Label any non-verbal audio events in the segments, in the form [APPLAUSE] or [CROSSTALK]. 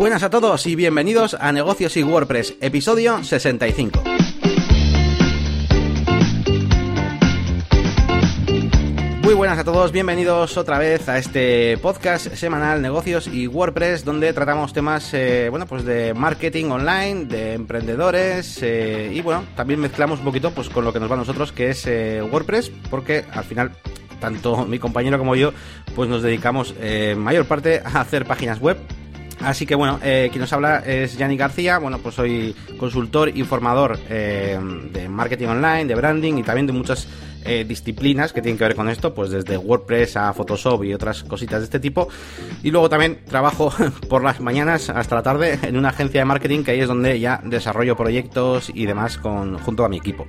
Buenas a todos y bienvenidos a Negocios y WordPress, episodio 65. Muy buenas a todos, bienvenidos otra vez a este podcast semanal Negocios y WordPress, donde tratamos temas, eh, bueno, pues de marketing online, de emprendedores eh, y bueno, también mezclamos un poquito, pues con lo que nos va a nosotros, que es eh, WordPress, porque al final tanto mi compañero como yo, pues nos dedicamos mayor parte a hacer páginas web Así que bueno, eh, quien nos habla es Yanni García. Bueno, pues soy consultor y formador eh, de marketing online, de branding y también de muchas eh, disciplinas que tienen que ver con esto, pues desde WordPress a Photoshop y otras cositas de este tipo. Y luego también trabajo [LAUGHS] por las mañanas hasta la tarde en una agencia de marketing que ahí es donde ya desarrollo proyectos y demás con, junto a mi equipo.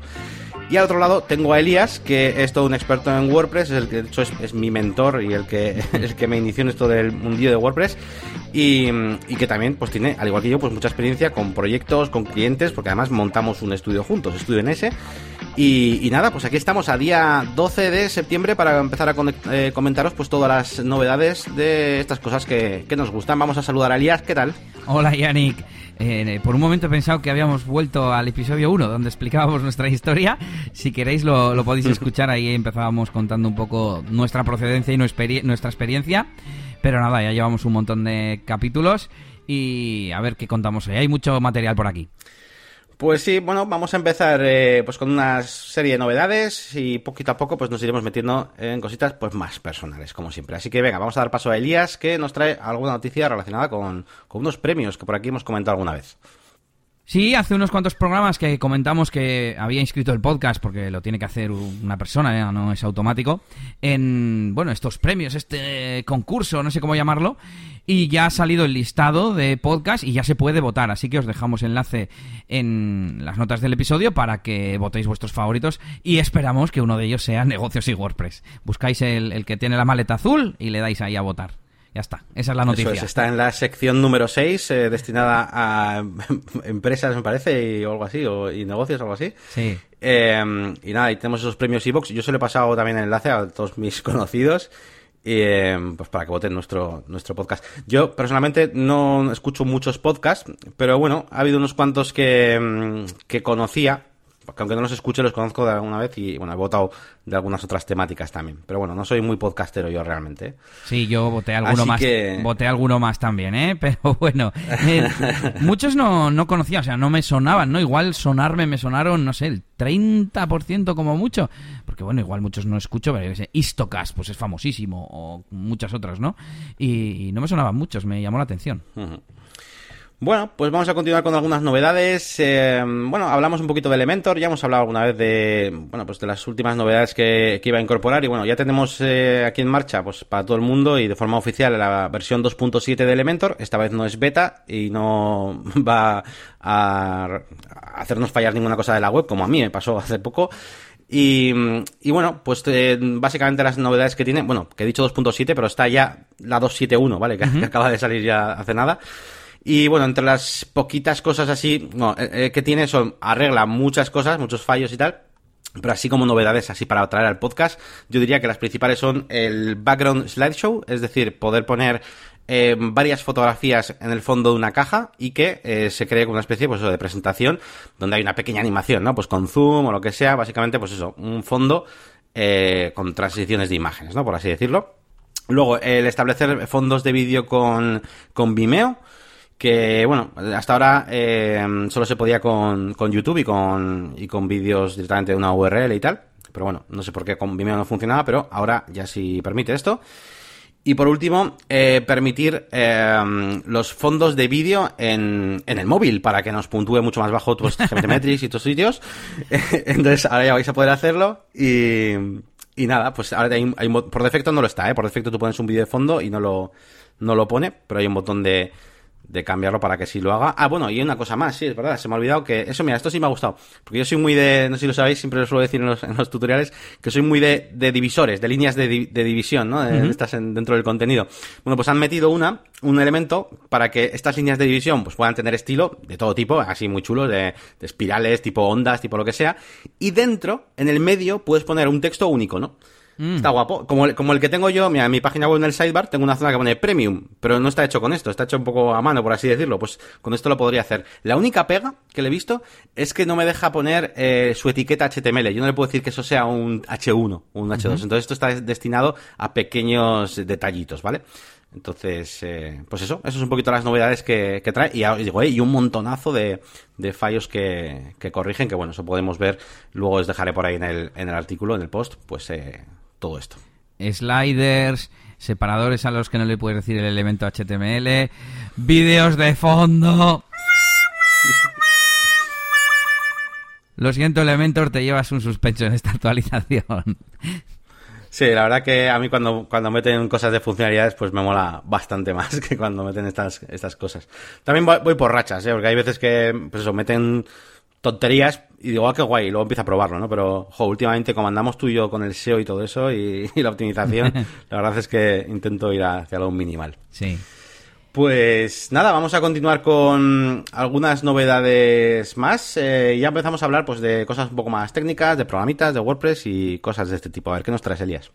Y al otro lado tengo a Elías, que es todo un experto en WordPress, es el que de hecho es, mi mentor y el que, [LAUGHS] el que me inició en esto del mundillo de WordPress. Y, que también pues tiene, al igual que yo, pues mucha experiencia con proyectos, con clientes, porque además montamos un estudio juntos, estudio en ese. Y, nada, pues aquí estamos a día 12 de septiembre para empezar a eh, comentaros pues todas las novedades de estas cosas que, que nos gustan. Vamos a saludar a Elías, ¿qué tal? Hola Yannick. Eh, por un momento he pensado que habíamos vuelto al episodio 1, donde explicábamos nuestra historia. Si queréis lo, podéis [LAUGHS] escuchar, ahí empezábamos contando un poco nuestra procedencia y nuestra experiencia. Pero nada, ya llevamos un montón de capítulos y a ver qué contamos hoy. Hay mucho material por aquí. Pues sí, bueno, vamos a empezar eh, pues con una serie de novedades y poquito a poco pues nos iremos metiendo en cositas pues más personales, como siempre. Así que venga, vamos a dar paso a Elías que nos trae alguna noticia relacionada con, con unos premios que por aquí hemos comentado alguna vez. Sí, hace unos cuantos programas que comentamos que había inscrito el podcast, porque lo tiene que hacer una persona, no es automático, en, bueno, estos premios, este concurso, no sé cómo llamarlo, y ya ha salido el listado de podcast y ya se puede votar, así que os dejamos enlace en las notas del episodio para que votéis vuestros favoritos y esperamos que uno de ellos sea Negocios y WordPress. Buscáis el que tiene la maleta azul y le dais ahí a votar. Ya está, esa es la noticia. está en la sección número 6, eh, destinada a [LAUGHS] empresas, me parece, o algo así, o, y negocios, algo así. Sí. Eh, y nada, y tenemos esos premios Evox. Yo se lo he pasado también el enlace a todos mis [LAUGHS] conocidos. Y, eh, pues para que voten nuestro, nuestro podcast. Yo personalmente no escucho muchos podcasts, pero bueno, ha habido unos cuantos que, mm, que conocía porque aunque no los escuche, los conozco de alguna vez y bueno, he votado de algunas otras temáticas también. Pero bueno, no soy muy podcastero yo realmente. ¿eh? Sí, yo voté alguno más. Voté alguno más también, ¿eh? [LAUGHS] Pero bueno, eh, muchos no, no conocía, o sea, no me sonaban, ¿no? Igual sonarme me sonaron, no sé, el 30% como mucho. Porque bueno, igual muchos no escucho, pero ese Istocast, pues es famosísimo, o muchas otras, ¿no? Y, no me sonaban muchos, me llamó la atención. Bueno, pues vamos a continuar con algunas novedades. Eh, bueno, hablamos un poquito de Elementor, ya hemos hablado alguna vez de, bueno, pues de las últimas novedades que, iba a incorporar y bueno, ya tenemos eh, aquí en marcha, pues para todo el mundo y de forma oficial la versión 2.7 de Elementor. Esta vez no es beta y no [LAUGHS] va a hacernos fallar ninguna cosa de la web, como a mí me pasó hace poco. Y, bueno, pues eh, básicamente las novedades que tiene, bueno, que he dicho 2.7, pero está ya la 2.7.1, ¿vale? que acaba de salir ya hace nada. Y bueno, entre las poquitas cosas así eh, eh, que tiene, son arregla muchas cosas, muchos fallos y tal. Pero así como novedades así para traer al podcast, yo diría que las principales son el background slideshow, es decir, poder poner eh, varias fotografías en el fondo de una caja y que se cree una especie pues, de presentación donde hay una pequeña animación, ¿no? Pues con zoom o lo que sea, básicamente pues eso, un fondo con transiciones de imágenes, ¿no? Por así decirlo. Luego, el establecer fondos de vídeo con, con Vimeo que bueno, hasta ahora eh, solo se podía con, con YouTube y con, y con vídeos directamente de una URL y tal. Pero bueno, no sé por qué con Vimeo no funcionaba, pero ahora ya sí permite esto. Y por último, eh, permitir eh, los fondos de vídeo en, en el móvil para que nos puntúe mucho más bajo tus [LAUGHS] Metrics y tus sitios. [LAUGHS] Entonces ahora ya vais a poder hacerlo y, y nada, pues ahora hay, hay, por defecto no lo está, ¿eh? Por defecto tú pones un vídeo de fondo y no lo, no lo pone, pero hay un botón de, de cambiarlo para que sí lo haga. Ah, bueno, y una cosa más, sí, es verdad, se me ha olvidado que eso, mira, esto sí me ha gustado, porque yo soy muy de, no sé si lo sabéis, siempre lo suelo decir en los, en los tutoriales, que soy muy de, de divisores, de líneas de, de división, ¿no? De, Estas dentro del contenido. Bueno, pues han metido una, un elemento para que estas líneas de división pues puedan tener estilo de todo tipo, así muy chulos, de, de espirales, tipo ondas, tipo lo que sea, y dentro, en el medio, puedes poner un texto único, ¿no? Mm. Está guapo. Como el, como el que tengo yo, mira, en mi página web en el sidebar tengo una zona que pone premium, pero no está hecho con esto, está hecho un poco a mano, por así decirlo. Pues con esto lo podría hacer. La única pega que le he visto es que no me deja poner eh, su etiqueta HTML. Yo no le puedo decir que eso sea un H1 o un H2. Entonces esto está destinado a pequeños detallitos, ¿vale? Entonces, eh, pues eso, eso es un poquito las novedades que, trae. Y, digo, y un montonazo de, fallos que, corrigen, que bueno, eso podemos ver. Luego os dejaré por ahí en el, en el artículo, en el post, pues eh, todo esto. Sliders, separadores a los que no le puedes decir el elemento HTML, vídeos de fondo. Lo siento, Elementor, te llevas un suspenso en esta actualización. Sí, la verdad que a mí cuando, cuando meten cosas de funcionalidades, pues me mola bastante más que cuando meten estas, estas cosas. También voy, por rachas, ¿eh? porque hay veces que, pues eso, meten tonterías y digo, ah, qué guay, y luego empiezo a probarlo, ¿no? Pero, jo, últimamente, como andamos tú y yo con el SEO y todo eso y, [LAUGHS] y la optimización, [LAUGHS] la verdad es que intento ir hacia lo minimal. Sí. Pues nada, vamos a continuar con algunas novedades más. Eh, ya empezamos a hablar pues de cosas un poco más técnicas, de programitas, de WordPress y cosas de este tipo. A ver, ¿qué nos traes, Elías?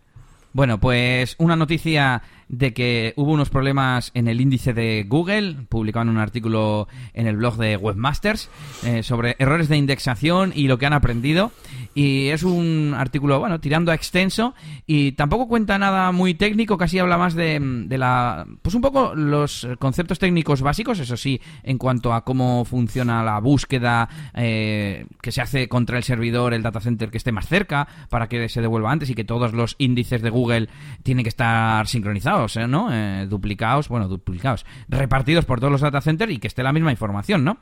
Bueno, pues una noticia de que hubo unos problemas en el índice de Google, publicaban un artículo en el blog de Webmasters eh, sobre errores de indexación y lo que han aprendido. Y es un artículo, bueno, tirando a extenso y tampoco cuenta nada muy técnico, casi habla más de, la... Pues un poco los conceptos técnicos básicos, eso sí, en cuanto a cómo funciona la búsqueda eh, que se hace contra el servidor, el data center que esté más cerca, para que se devuelva antes y que todos los índices de Google tienen que estar sincronizados ¿eh? ¿no? Eh, duplicados, bueno, duplicados, repartidos por todos los data centers y que esté la misma información, ¿no?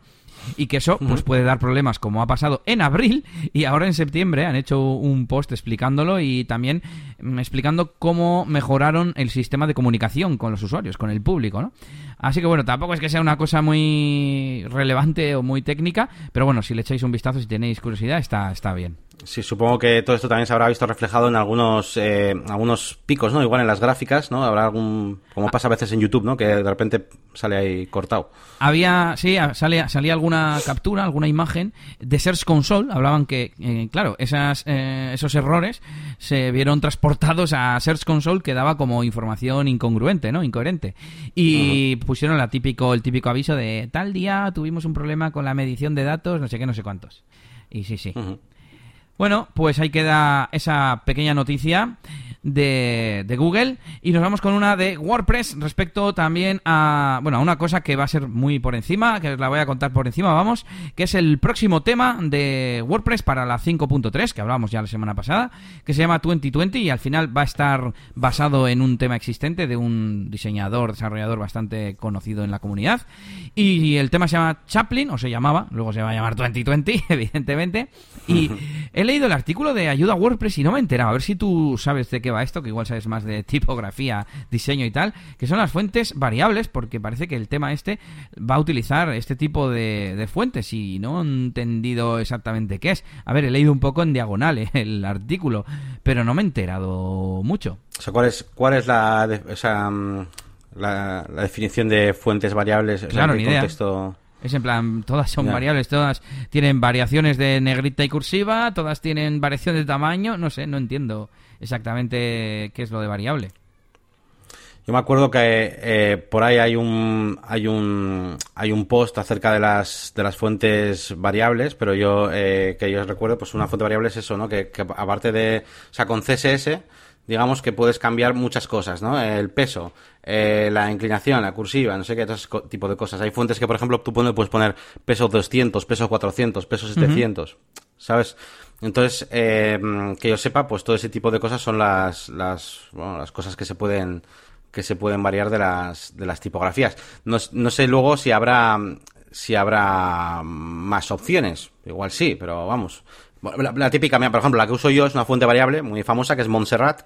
y que eso pues puede dar problemas como ha pasado en abril y ahora en septiembre han hecho un post explicándolo y también mm, explicando cómo mejoraron el sistema de comunicación con los usuarios, con el público, ¿no? Así que bueno, tampoco es que sea una cosa muy relevante o muy técnica, pero bueno, si le echáis un vistazo, si tenéis curiosidad, está, está bien. Sí, supongo que todo esto también se habrá visto reflejado en algunos eh, algunos picos, ¿no? Igual en las gráficas, ¿no? Habrá algún... Como pasa a veces en YouTube, ¿no? Que de repente sale ahí cortado. Había... Sí, salía, salía alguna captura, alguna imagen de Search Console. Hablaban que, eh, claro, esas, eh, esos errores se vieron transportados a Search Console que daba como información incongruente, ¿no? Incoherente. Y pusieron la típico, el típico aviso de tal día tuvimos un problema con la medición de datos, no sé qué, no sé cuántos. Y sí, sí. Bueno, pues ahí queda esa pequeña noticia de, de, Google. Y nos vamos con una de WordPress respecto también a, bueno, a una cosa que va a ser muy por encima, que os la voy a contar por encima, vamos, que es el próximo tema de WordPress para la 5.3, que hablábamos ya la semana pasada, que se llama 2020 y al final va a estar basado en un tema existente de un diseñador, desarrollador bastante conocido en la comunidad. Y el tema se llama Chaplin, o se llamaba, luego se va a llamar 2020, [LAUGHS] evidentemente, y [LAUGHS] he leído el artículo de ayuda a WordPress y no me he enterado, a ver si tú sabes de qué a esto, que igual sabes más de tipografía, diseño y tal, que son las fuentes variables, porque parece que el tema este va a utilizar este tipo de, fuentes y no he entendido exactamente qué es. A ver, he leído un poco en diagonal eh, el artículo, pero no me he enterado mucho. O sea, ¿cuál es, cuál es la, mm, la, definición de fuentes variables? Claro, ni contexto... Es en plan, todas son variables, todas tienen variaciones de negrita y cursiva, todas tienen variación de tamaño, no sé, no entiendo exactamente qué es lo de variable. Yo me acuerdo que eh, por ahí hay un hay un hay un post acerca de las de las fuentes variables, pero yo eh, que yo recuerdo, pues una fuente variable es eso, ¿no? Que, aparte de, o sea, con CSS, digamos que puedes cambiar muchas cosas, ¿no? El peso, eh, la inclinación, la cursiva, no sé qué tipo de cosas. Hay fuentes que, por ejemplo, tú puedes poner peso 200, peso 400, peso 700, ¿sabes? Entonces, eh, que yo sepa, pues todo ese tipo de cosas son las, las, bueno, las cosas que se pueden que se pueden variar de las, de las tipografías. No, sé luego si habrá si habrá más opciones. Igual sí, pero vamos. La, típica, por ejemplo, la que uso yo es una fuente variable muy famosa que es Montserrat,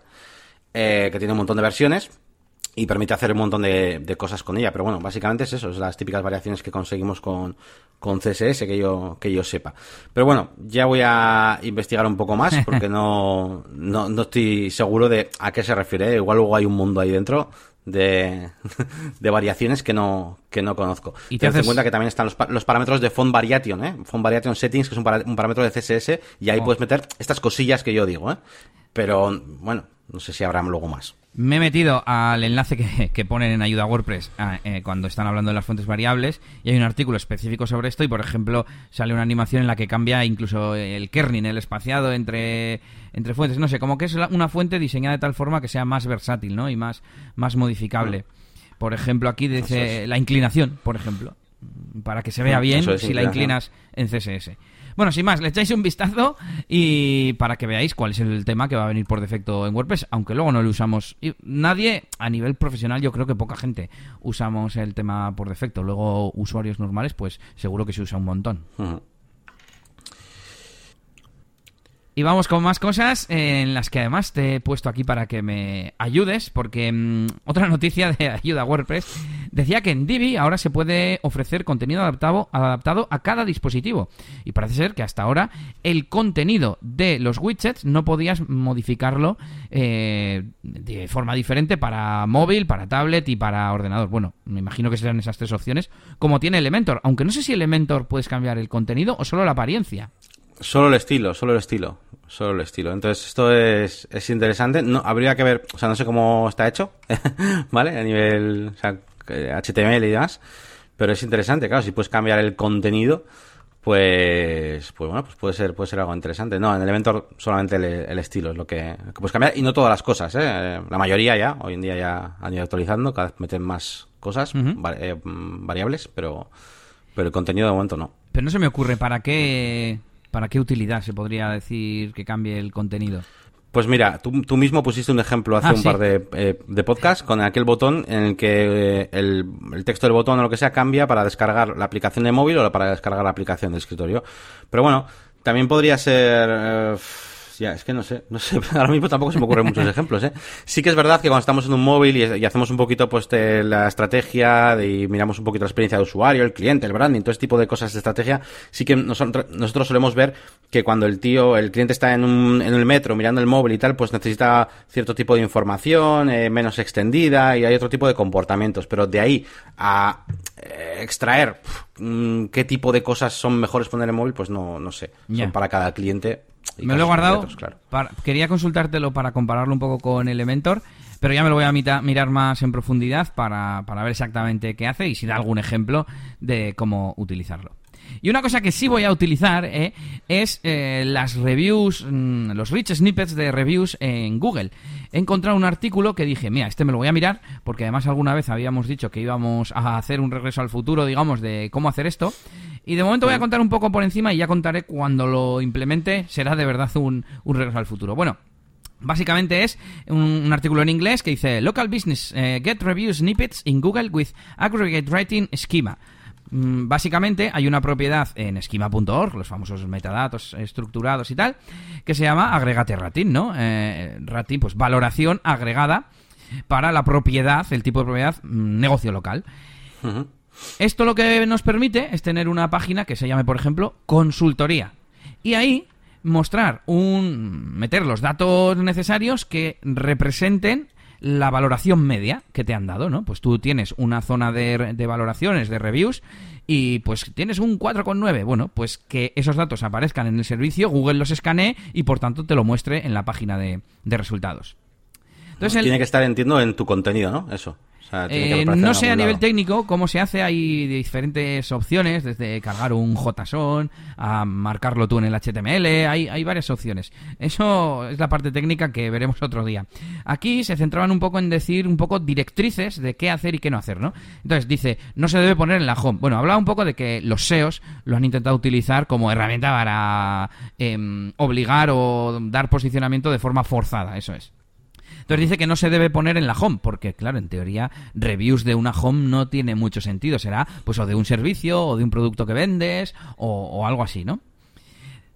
eh, que tiene un montón de versiones y permite hacer un montón de, cosas con ella. Pero bueno, básicamente es eso, es las típicas variaciones que conseguimos con, con CSS que yo, que yo sepa. Pero bueno, ya voy a investigar un poco más porque [LAUGHS] no, no, no estoy seguro de a qué se refiere. Igual luego hay un mundo ahí dentro de, [LAUGHS] de variaciones que no, que no conozco. Y te das cuenta que también están los, los, parámetros de font variation, ¿eh? Font variation settings, que es un, parámetro de CSS, y ahí puedes meter estas cosillas que yo digo, ¿eh? Pero, bueno, No sé si habrá luego más. Me he metido al enlace que, ponen en ayuda a WordPress ah, eh, cuando están hablando de las fuentes variables y hay un artículo específico sobre esto y, por ejemplo, sale una animación en la que cambia incluso el kerning, el espaciado entre, entre fuentes. No sé, como que es una fuente diseñada de tal forma que sea más versátil ¿no? y más, más modificable. Por ejemplo, aquí dice la inclinación, por ejemplo, para que se vea bien si la inclinas en CSS. Bueno, sin más, le echáis un vistazo y para que veáis cuál es el tema que va a venir por defecto en WordPress, aunque luego no lo usamos. Nadie, a nivel profesional, yo creo que poca gente usamos el tema por defecto. Luego, usuarios normales, pues seguro que se usa un montón. Y vamos con más cosas en las que además te he puesto aquí para que me ayudes, porque mm, otra noticia de ayuda a WordPress decía que en Divi ahora se puede ofrecer contenido adaptado, adaptado a cada dispositivo. Y parece ser que hasta ahora el contenido de los widgets no podías modificarlo eh, de forma diferente para móvil, para tablet y para ordenador. Bueno, me imagino que serán esas tres opciones, como tiene Elementor, aunque no sé si Elementor puedes cambiar el contenido o solo la apariencia. Solo el estilo, solo el estilo. Solo el estilo. Entonces, esto es, es interesante. No, habría que ver, o sea, no sé cómo está hecho, [LAUGHS] ¿vale? A nivel, o sea, HTML y demás. Pero es interesante, claro, si puedes cambiar el contenido, pues, pues bueno, pues puede ser, puede ser algo interesante. No, en Elementor solamente el, estilo es lo que, puedes cambiar y no todas las cosas, ¿eh? La mayoría ya, hoy en día ya han ido actualizando, cada vez meten más cosas, eh, variables, pero, pero el contenido de momento no. Pero no se me ocurre para qué ¿Para qué utilidad se podría decir que cambie el contenido? Pues mira, tú, mismo pusiste un ejemplo hace ah, un par de, eh, de podcasts con aquel botón en el que eh, el, el, texto del botón o lo que sea cambia para descargar la aplicación de móvil o para descargar la aplicación de escritorio. Pero bueno, también podría ser... Eh, ya, es que no sé, no sé, [LAUGHS] ahora mismo tampoco se me ocurren muchos ejemplos, ¿eh? Sí que es verdad que cuando estamos en un móvil y, hacemos un poquito, pues, la estrategia y miramos un poquito la experiencia de usuario, el cliente, el branding, todo este tipo de cosas de estrategia, sí que nosotros, solemos ver que cuando el tío, el cliente está en, un, en el metro mirando el móvil y tal, pues necesita cierto tipo de información, eh, menos extendida y hay otro tipo de comportamientos, pero de ahí a eh, extraer mm, qué tipo de cosas son mejores poner en móvil, pues no, no sé. Son para cada cliente me lo he guardado. quería consultártelo para compararlo un poco con Elementor, pero ya me lo voy a mirar más en profundidad para, ver exactamente qué hace y si da algún ejemplo de cómo utilizarlo. Y una cosa que sí voy a utilizar eh, es eh, las reviews, mm, los rich snippets de reviews en Google. He encontrado un artículo que dije, mira, este me lo voy a mirar, porque además alguna vez habíamos dicho que íbamos a hacer un regreso al futuro, digamos, de cómo hacer esto. Y de momento voy a contar un poco por encima y ya contaré cuando lo implemente, será de verdad un, regreso al futuro. Bueno, Básicamente es un, artículo en inglés que dice Local Business eh, Get Review Snippets in Google with Aggregate Writing Schema. Mm, básicamente hay una propiedad en schema.org, los famosos metadatos estructurados y tal, que se llama agregate rating, ¿no? Eh, rating, pues valoración agregada para la propiedad, el tipo de propiedad, mm, negocio local. Esto lo que nos permite es tener una página que se llame, por ejemplo, consultoría. Y ahí mostrar un. meter los datos necesarios que representen la valoración media que te han dado, ¿no? Pues tú tienes una zona de, de valoraciones, de reviews, y pues tienes un 4,9. Bueno, pues que esos datos aparezcan en el servicio, Google los escanee y por tanto te lo muestre en la página de, de resultados. Entonces, Tiene que estar, entiendo, en tu contenido, ¿no? Eso. Eh, no sé a nivel técnico cómo se hace, hay diferentes opciones, desde cargar un JSON a marcarlo tú en el HTML, hay, hay varias opciones. Eso es la parte técnica que veremos otro día. Aquí se centraban un poco en decir un poco directrices de qué hacer y qué no hacer, ¿no? Entonces dice, no se debe poner en la home. Bueno, hablaba un poco de que los SEOs lo han intentado utilizar como herramienta para em, obligar o dar posicionamiento de forma forzada, eso es. Entonces dice que no se debe poner en la home, porque claro, en teoría reviews de una home no tiene mucho sentido. Será pues o de un servicio o de un producto que vendes o, algo así, ¿no?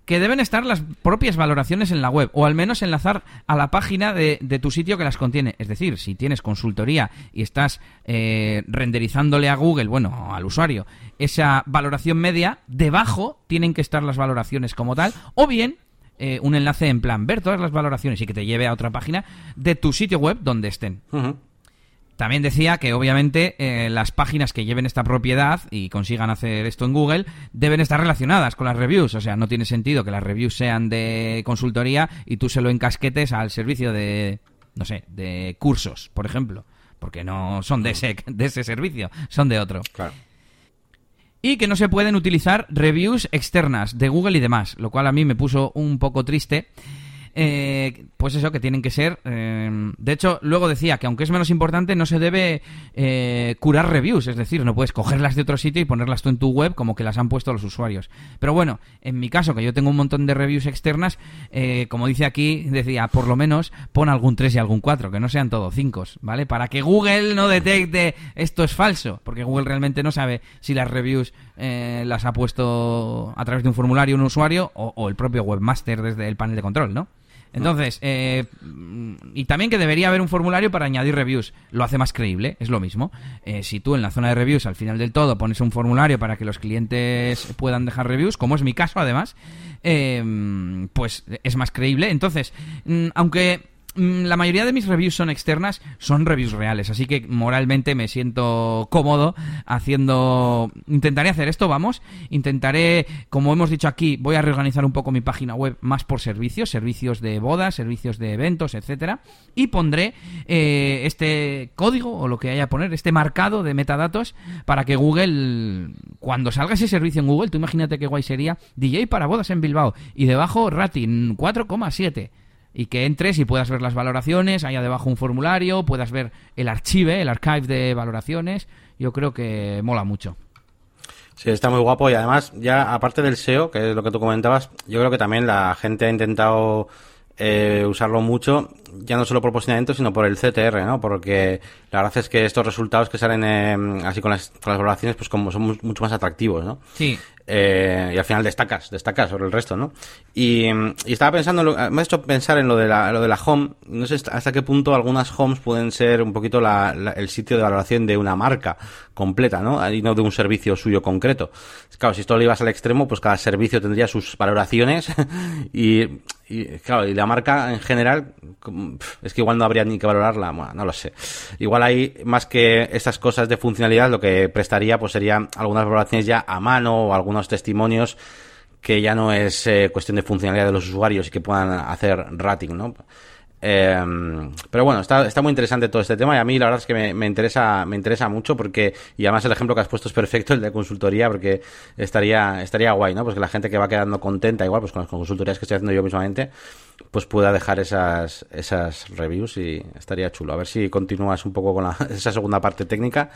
que deben estar las propias valoraciones en la web, o al menos enlazar a la página de, tu sitio que las contiene. Es decir, si tienes consultoría y estás eh, renderizándole a Google, bueno, al usuario, esa valoración media, debajo tienen que estar las valoraciones como tal, o bien eh, un enlace en plan ver todas las valoraciones y que te lleve a otra página de tu sitio web donde estén. También decía que obviamente eh, las páginas que lleven esta propiedad y consigan hacer esto en Google deben estar relacionadas con las reviews. O sea, no tiene sentido que las reviews sean de consultoría y tú se lo encasquetes al servicio de, no sé, de cursos, por ejemplo, porque no son de ese, de ese servicio, son de otro. Claro. Y que no se pueden utilizar reviews externas de Google y demás, lo cual a mí me puso un poco triste. Eh, pues eso, que tienen que ser. eh, de hecho, luego decía que aunque es menos importante, no se debe eh, curar reviews, es decir, no puedes cogerlas de otro sitio y ponerlas tú en tu web como que las han puesto los usuarios. Pero bueno, en mi caso, que yo tengo un montón de reviews externas, eh, como dice aquí, decía, por lo menos pon algún 3 y algún 4, que no sean todos 5, ¿vale? Para que Google no detecte esto es falso, porque Google realmente no sabe si las reviews eh, las ha puesto a través de un formulario un usuario o, o el propio webmaster desde el panel de control, ¿no? Entonces, eh, y también que debería haber un formulario para añadir reviews. Lo hace más creíble, es lo mismo. Eh, si tú en la zona de reviews al final del todo pones un formulario para que los clientes puedan dejar reviews, como es mi caso además, eh, pues es más creíble. Entonces, mm, aunque la mayoría de mis reviews son externas, son reviews reales, así que moralmente me siento cómodo haciendo... Intentaré hacer esto, vamos. Intentaré, como hemos dicho aquí, voy a reorganizar un poco mi página web más por servicios, servicios de bodas, servicios de eventos, etcétera, y pondré eh, este código o lo que haya a poner, este marcado de metadatos para que Google, cuando salga ese servicio en Google, tú imagínate qué guay sería DJ para bodas en Bilbao y debajo rating 4,7 y que entres y puedas ver las valoraciones, haya debajo un formulario, puedas ver el archive, el archive de valoraciones. Yo creo que mola mucho. Sí, está muy guapo y además, ya aparte del SEO, que es lo que tú comentabas, yo creo que también la gente ha intentado eh, usarlo mucho, ya no solo por posicionamiento, sino por el CTR, ¿no? Porque la verdad es que estos resultados que salen eh, así con las, con las valoraciones, pues como son mu- mucho más atractivos, ¿no? Sí, Eh, y al final destacas, destacas sobre el resto, ¿no? Y, y estaba pensando, lo- me ha hecho pensar en lo de la, lo de la home. No sé hasta qué punto algunas homes pueden ser un poquito la- la- el sitio de valoración de una marca completa, ¿no? Y no de un servicio suyo concreto. Claro, si esto lo ibas al extremo, pues cada servicio tendría sus valoraciones [LAUGHS] y, y, claro, y la marca en general, es que igual no habría ni que valorarla, bueno, no lo sé. Igual hay más que estas cosas de funcionalidad, lo que prestaría pues serían algunas valoraciones ya a mano o algunos testimonios que ya no es eh, cuestión de funcionalidad de los usuarios y que puedan hacer rating, ¿no? Eh, pero bueno, está, está muy interesante todo este tema y a mí la verdad es que me, me interesa me interesa mucho porque y además el ejemplo que has puesto es perfecto el de consultoría porque estaría estaría guay, ¿no? Pues que la gente que va quedando contenta igual pues con las consultorías que estoy haciendo yo mismamente pues pueda dejar esas esas reviews y estaría chulo. A ver si continúas un poco con la- [LAUGHS] esa segunda parte técnica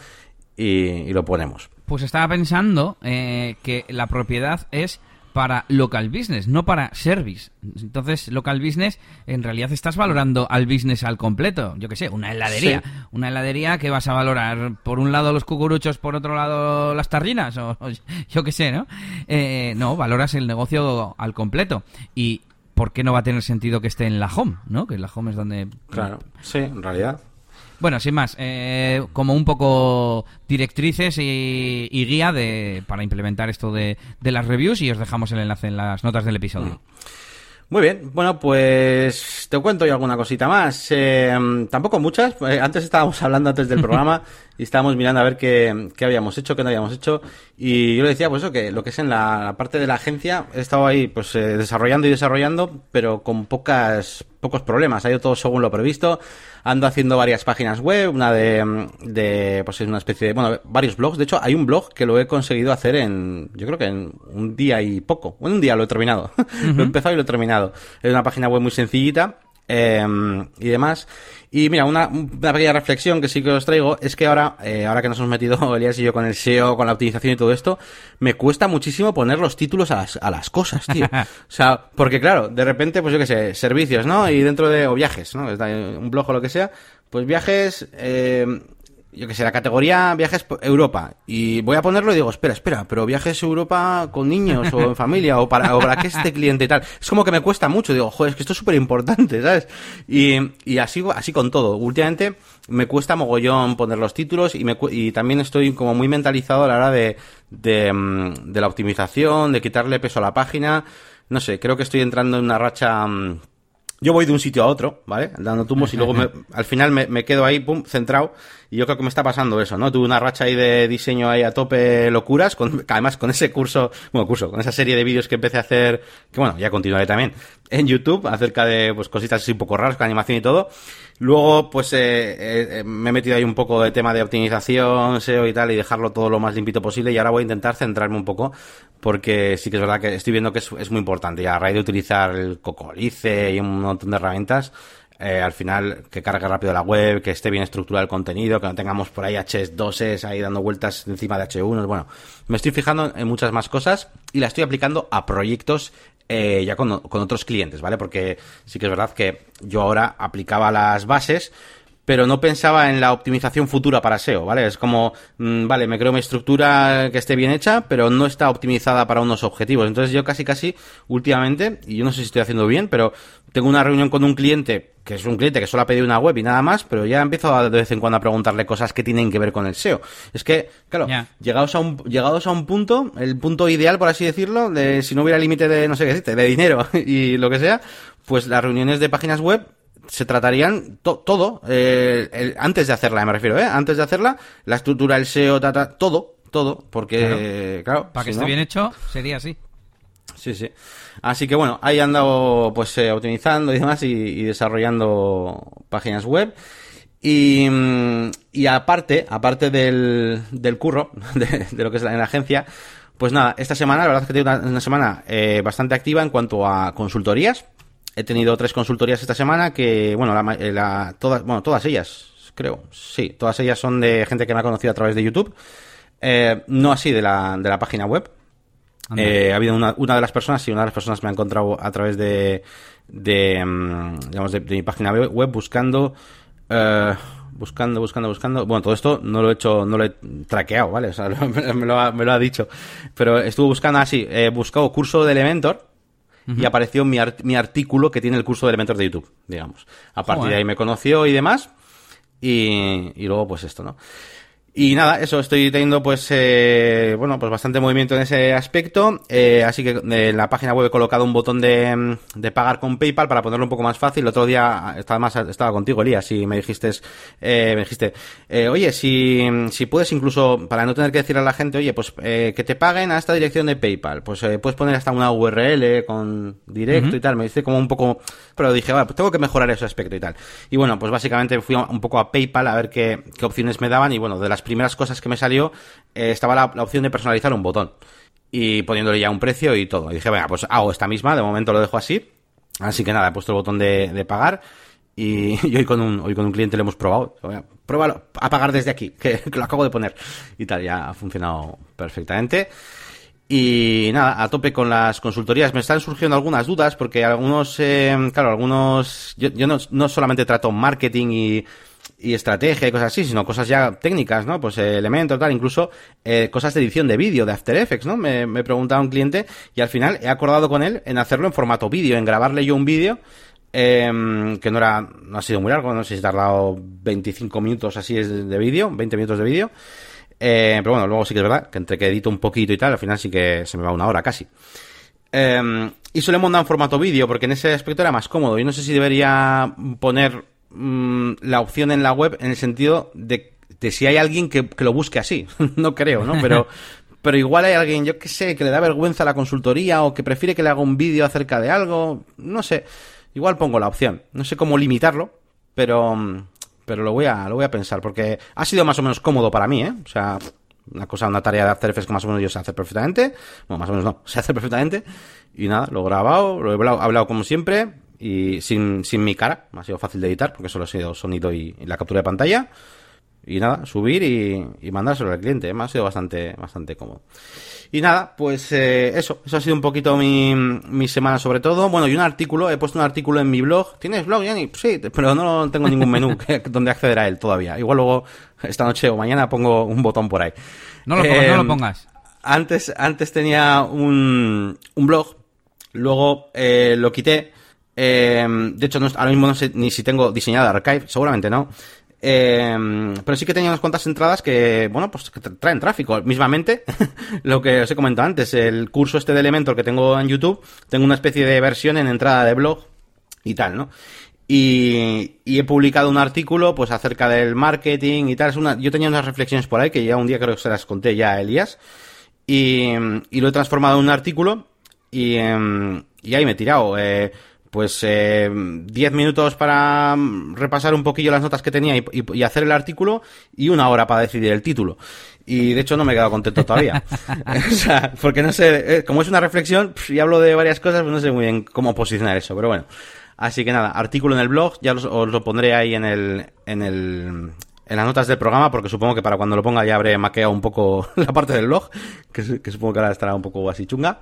y, y lo ponemos. pues estaba pensando eh, que la propiedad es para local business, no para service. Entonces, local business, en realidad estás valorando al business al completo. Yo qué sé, una heladería. Sí. Una heladería que vas a valorar por un lado los cucuruchos, por otro lado las tarrinas, o, o yo qué sé, ¿no? Eh, no, valoras el negocio al completo. Y ¿por qué no va a tener sentido que esté en la home, ¿no? Que la home es donde... Claro, sí, en realidad. Bueno, sin más, eh, como un poco directrices y, guía de, para implementar esto de, de las reviews y os dejamos el enlace en las notas del episodio. Muy bien, bueno, pues te cuento yo alguna cosita más. Eh, tampoco muchas. Eh, antes estábamos [LAUGHS] hablando antes del programa y estábamos mirando a ver qué, habíamos hecho, qué no habíamos hecho. Y yo le decía, pues eso, que lo que es en la, la parte de la agencia, he estado ahí pues eh, desarrollando y desarrollando, pero con pocas pocos problemas. Ha ido todo según lo previsto. Ando haciendo varias páginas web, una de, de pues es una especie de, bueno, varios blogs. De hecho, hay un blog que lo he conseguido hacer en, yo creo que en un día y poco. En un día lo he terminado. [LAUGHS] lo he empezado y lo he terminado. Es una página web muy sencillita. eh, y demás. Y mira, una, una pequeña reflexión que sí que os traigo es que ahora, eh, ahora que nos hemos metido [LAUGHS] Elías y yo con el SEO, con la optimización y todo esto, me cuesta muchísimo poner los títulos a las, a las cosas, tío. [LAUGHS] o sea, porque claro, de repente, pues yo qué sé, servicios, ¿no? Y dentro de, o viajes, ¿no? Está Un blog o lo que sea, pues viajes, eh, yo que sé, la categoría viajes Europa. Y voy a ponerlo y digo, espera, espera, pero viajes Europa con niños o en [LAUGHS] familia o para, o para qué este cliente y tal. Es como que me cuesta mucho. Digo, joder, es que esto es súper importante, ¿sabes? Y, y así, así con todo. Últimamente me cuesta mogollón poner los títulos y, me, y también estoy como muy mentalizado a la hora de, de, mm, de la optimización, de quitarle peso a la página. No sé, creo que estoy entrando en una racha... yo voy de un sitio a otro, ¿vale? Dando tumbos y luego me- al final me, me quedo ahí, pum, centrado Y yo creo que me está pasando eso, ¿no? Tuve una racha ahí de diseño ahí a tope locuras, con, además con ese curso, bueno, curso, con esa serie de vídeos que empecé a hacer, que bueno, ya continuaré también, en YouTube, acerca de pues cositas así un poco raras, con animación y todo. Luego, pues eh, eh, me he metido ahí un poco de tema de optimización, SEO y tal, y dejarlo todo lo más limpito posible. Y ahora voy a intentar centrarme un poco, porque sí que es verdad que estoy viendo que es, es muy importante. Y a raíz de utilizar el Cocolice y un montón de herramientas, eh, al final que cargue rápido la web, que esté bien estructurado el contenido, que no tengamos por ahí H2s ahí dando vueltas encima de H1. Bueno, me estoy fijando en muchas más cosas y la estoy aplicando a proyectos eh, ya con, con, otros clientes, ¿vale? Porque sí que es verdad que yo ahora aplicaba las bases, pero no pensaba en la optimización futura para SEO, ¿vale? Es como, mmm, vale, me creo mi estructura que esté bien hecha, pero no está optimizada para unos objetivos. Entonces yo casi casi últimamente, y yo no sé si estoy haciendo bien, pero tengo una reunión con un cliente, que es un cliente que solo ha pedido una web y nada más, pero ya empiezo a, de vez en cuando a preguntarle cosas que tienen que ver con el SEO. Es que, claro, llegados a un llegados a un punto, el punto ideal, por así decirlo, de si no hubiera límite de, no sé qué decirte, de dinero [LAUGHS] y lo que sea, pues las reuniones de páginas web se tratarían to- todo, eh, el- antes de hacerla, me refiero, ¿eh? Antes de hacerla, la estructura, el SEO, todo, todo, porque, claro, Para que esté no- bien hecho, sería así. Sí, sí. Así que bueno, ahí andado pues eh, optimizando y demás y, y desarrollando páginas web. Y, y aparte, aparte del, del curro, [LAUGHS] de, de lo que es la, en la agencia, pues nada, esta semana, la verdad es que tengo una, una semana eh, bastante activa en cuanto a consultorías. He tenido tres consultorías esta semana que, bueno, la, eh, la- todas, bueno, todas ellas, creo, sí, todas ellas son de gente que me ha conocido a través de YouTube. Eh, no así de la, de la página web, eh, ha habido una, una de las personas, sí, una de las personas me ha encontrado a través de, de, mm, digamos, de, de mi página web buscando, eh, buscando, buscando, buscando. Bueno, todo esto no lo he hecho, no lo he traqueado, ¿vale? O sea, [LAUGHS] me, lo ha, me lo ha dicho. Pero estuve buscando así, he buscado curso de Elementor y apareció mi, art- mi artículo que tiene el curso de Elementor de YouTube, digamos. A partir Joder. de ahí me conoció y demás. Y, y luego, pues esto, ¿no? Y nada, eso, estoy teniendo pues, eh, bueno, pues bastante movimiento en ese aspecto. Eh, así que eh, en la página web he colocado un botón de, de pagar con PayPal para ponerlo un poco más fácil. El otro día estaba más, estaba contigo, Elías, y me dijiste, eh, me dijiste, eh, oye, si, si puedes incluso, para no tener que decir a la gente, oye, pues eh, que te paguen a esta dirección de PayPal, pues eh, puedes poner hasta una URL con directo y tal. Me dice como un poco, pero dije, vale, pues tengo que mejorar ese aspecto y tal. Y bueno, pues básicamente fui un poco a PayPal a ver qué, qué opciones me daban y bueno, de las primeras cosas que me salió eh, estaba la, opción de personalizar un botón y poniéndole ya un precio y todo. Y dije, venga, pues hago esta misma, de momento lo dejo así. Así que nada, he puesto el botón de, de pagar y, [LAUGHS] y hoy con un hoy con un cliente lo hemos probado. Pruébalo a pagar desde aquí, [LAUGHS] que, que lo acabo de poner. Y tal, ya ha funcionado perfectamente. Y nada, a tope con las consultorías. Me están surgiendo algunas dudas porque algunos, eh, claro, algunos, yo, yo no, no solamente trato marketing y, y estrategia y cosas así, sino cosas ya técnicas, ¿no? Pues eh, elementos, tal, incluso eh, cosas de edición de vídeo, de After Effects, ¿no? Me, me preguntaba un cliente y al final he acordado con él en hacerlo en formato vídeo, en grabarle yo un vídeo eh, que no era, no ha sido muy largo, no sé si he tardado 25 minutos así de vídeo, 20 minutos de vídeo. Eh, pero bueno, luego sí que es verdad que entre que edito un poquito y tal, al final sí que se me va una hora casi. Eh, y he montado en formato vídeo porque en ese aspecto era más cómodo. Y no sé si debería poner mm, la opción en la web en el sentido de, de si hay alguien que, que lo busque así. [LAUGHS] no creo, ¿no? Pero, [LAUGHS] pero igual hay alguien, yo que sé, que le da vergüenza a la consultoría o que prefiere que le haga un vídeo acerca de algo. No sé. Igual pongo la opción. No sé cómo limitarlo, pero, mm, pero lo voy a, lo voy a pensar porque ha sido más o menos cómodo para mí, ¿eh? O sea, una cosa, una tarea de After Effects que más o menos yo sé hacer perfectamente. Bueno, más o menos no, [LAUGHS] sé hacer perfectamente. Y nada, lo he grabado, lo he hablado, hablado como siempre y sin, sin mi cara. Me ha sido fácil de editar porque solo ha sido sonido y, y la captura de pantalla. Y nada, subir y, y mandárselo al cliente. ¿eh? Me ha sido bastante, bastante cómodo. Y nada, pues eh, eso, eso ha sido un poquito mi, mi semana sobre todo. Bueno, y un artículo, he puesto un artículo en mi blog. ¿Tienes blog, Yanni? Sí, pero no tengo ningún menú [LAUGHS] que- donde acceder a él todavía. Igual luego, esta noche o mañana pongo un botón por ahí. No lo pongas, no lo pongas. Antes, antes tenía un, un blog, luego eh, lo quité. Eh, de hecho, no, ahora mismo no sé ni si tengo diseñado Archive, seguramente no. Eh, pero sí que tenía unas cuantas entradas que, bueno, pues que tra- traen tráfico. Mismamente, [LAUGHS] lo que os he comentado antes, el curso este de Elementor que tengo en YouTube, tengo una especie de versión en entrada de blog y tal, ¿no? Y, he publicado un artículo pues acerca del marketing y tal. Es una, yo tenía unas reflexiones por ahí que ya un día creo que se las conté ya a Elías. Y, lo he transformado en un artículo y, em, y ahí me he tirado. Eh, pues 10 eh, minutos para repasar un poquillo las notas que tenía y, hacer el artículo y una hora para decidir el título. Y de hecho no me he quedado contento todavía. [LAUGHS] [LAUGHS] o sea, porque no sé, eh, como es una reflexión y hablo de varias cosas, pues no sé muy bien cómo posicionar eso, pero bueno. Así que nada, artículo en el blog, ya os, lo pondré ahí en el, en el, en las notas del programa, porque supongo que para cuando lo ponga ya habré maqueado un poco [LAUGHS] la parte del blog, que, que supongo que ahora estará un poco así chunga.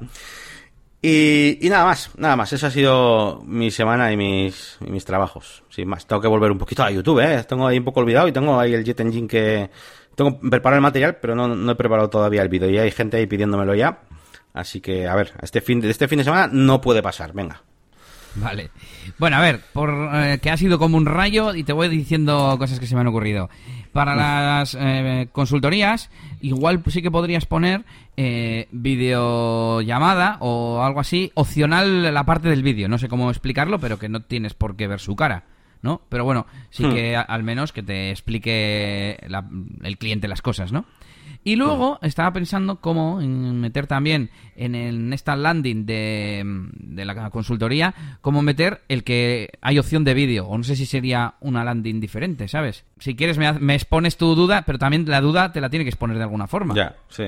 Y, nada más, nada más. Esa ha sido mi semana y mis, mis trabajos. Sin más, tengo que volver un poquito a YouTube, ¿eh? Tengo ahí un poco olvidado y tengo ahí el Jet Engine que... Tengo preparado el material, pero no, no he preparado todavía el vídeo. Y hay gente ahí pidiéndomelo ya. Así que, a ver, este fin de, este fin de semana no puede pasar. Venga. Vale. Bueno, a ver, por eh, que ha sido como un rayo y te voy diciendo cosas que se me han ocurrido. Para las eh, consultorías, igual sí que podrías poner eh, videollamada o algo así, opcional la parte del vídeo. No sé cómo explicarlo, pero que no tienes por qué ver su cara. ¿No? Pero bueno, sí hmm. que al menos que te explique el cliente las cosas, ¿no? Y luego estaba pensando cómo meter también en, esta landing de, de, la consultoría, cómo meter el que hay opción de vídeo. O no sé si sería una landing diferente, ¿sabes? Si quieres me, me expones tu duda, pero también la duda te la tiene que exponer de alguna forma. Ya, sí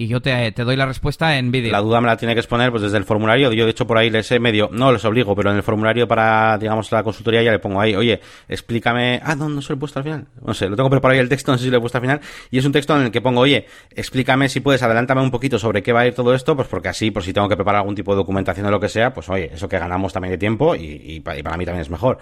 y yo te, doy la respuesta en vídeo. La duda me la tiene que exponer pues desde el formulario. Yo, de hecho, por ahí les he medio, no les obligo, pero en el formulario para, digamos, la consultoría ya le pongo ahí, oye, explícame. Ah, no, no se lo he puesto al final. No sé, lo tengo preparado ahí el texto, no sé si lo he puesto al final. Y es un texto en el que pongo, oye, explícame si puedes, adelántame un poquito sobre qué va a ir todo esto, pues porque así, por si tengo que preparar algún tipo de documentación o lo que sea, pues oye, eso que ganamos también de tiempo y, y para mí también es mejor.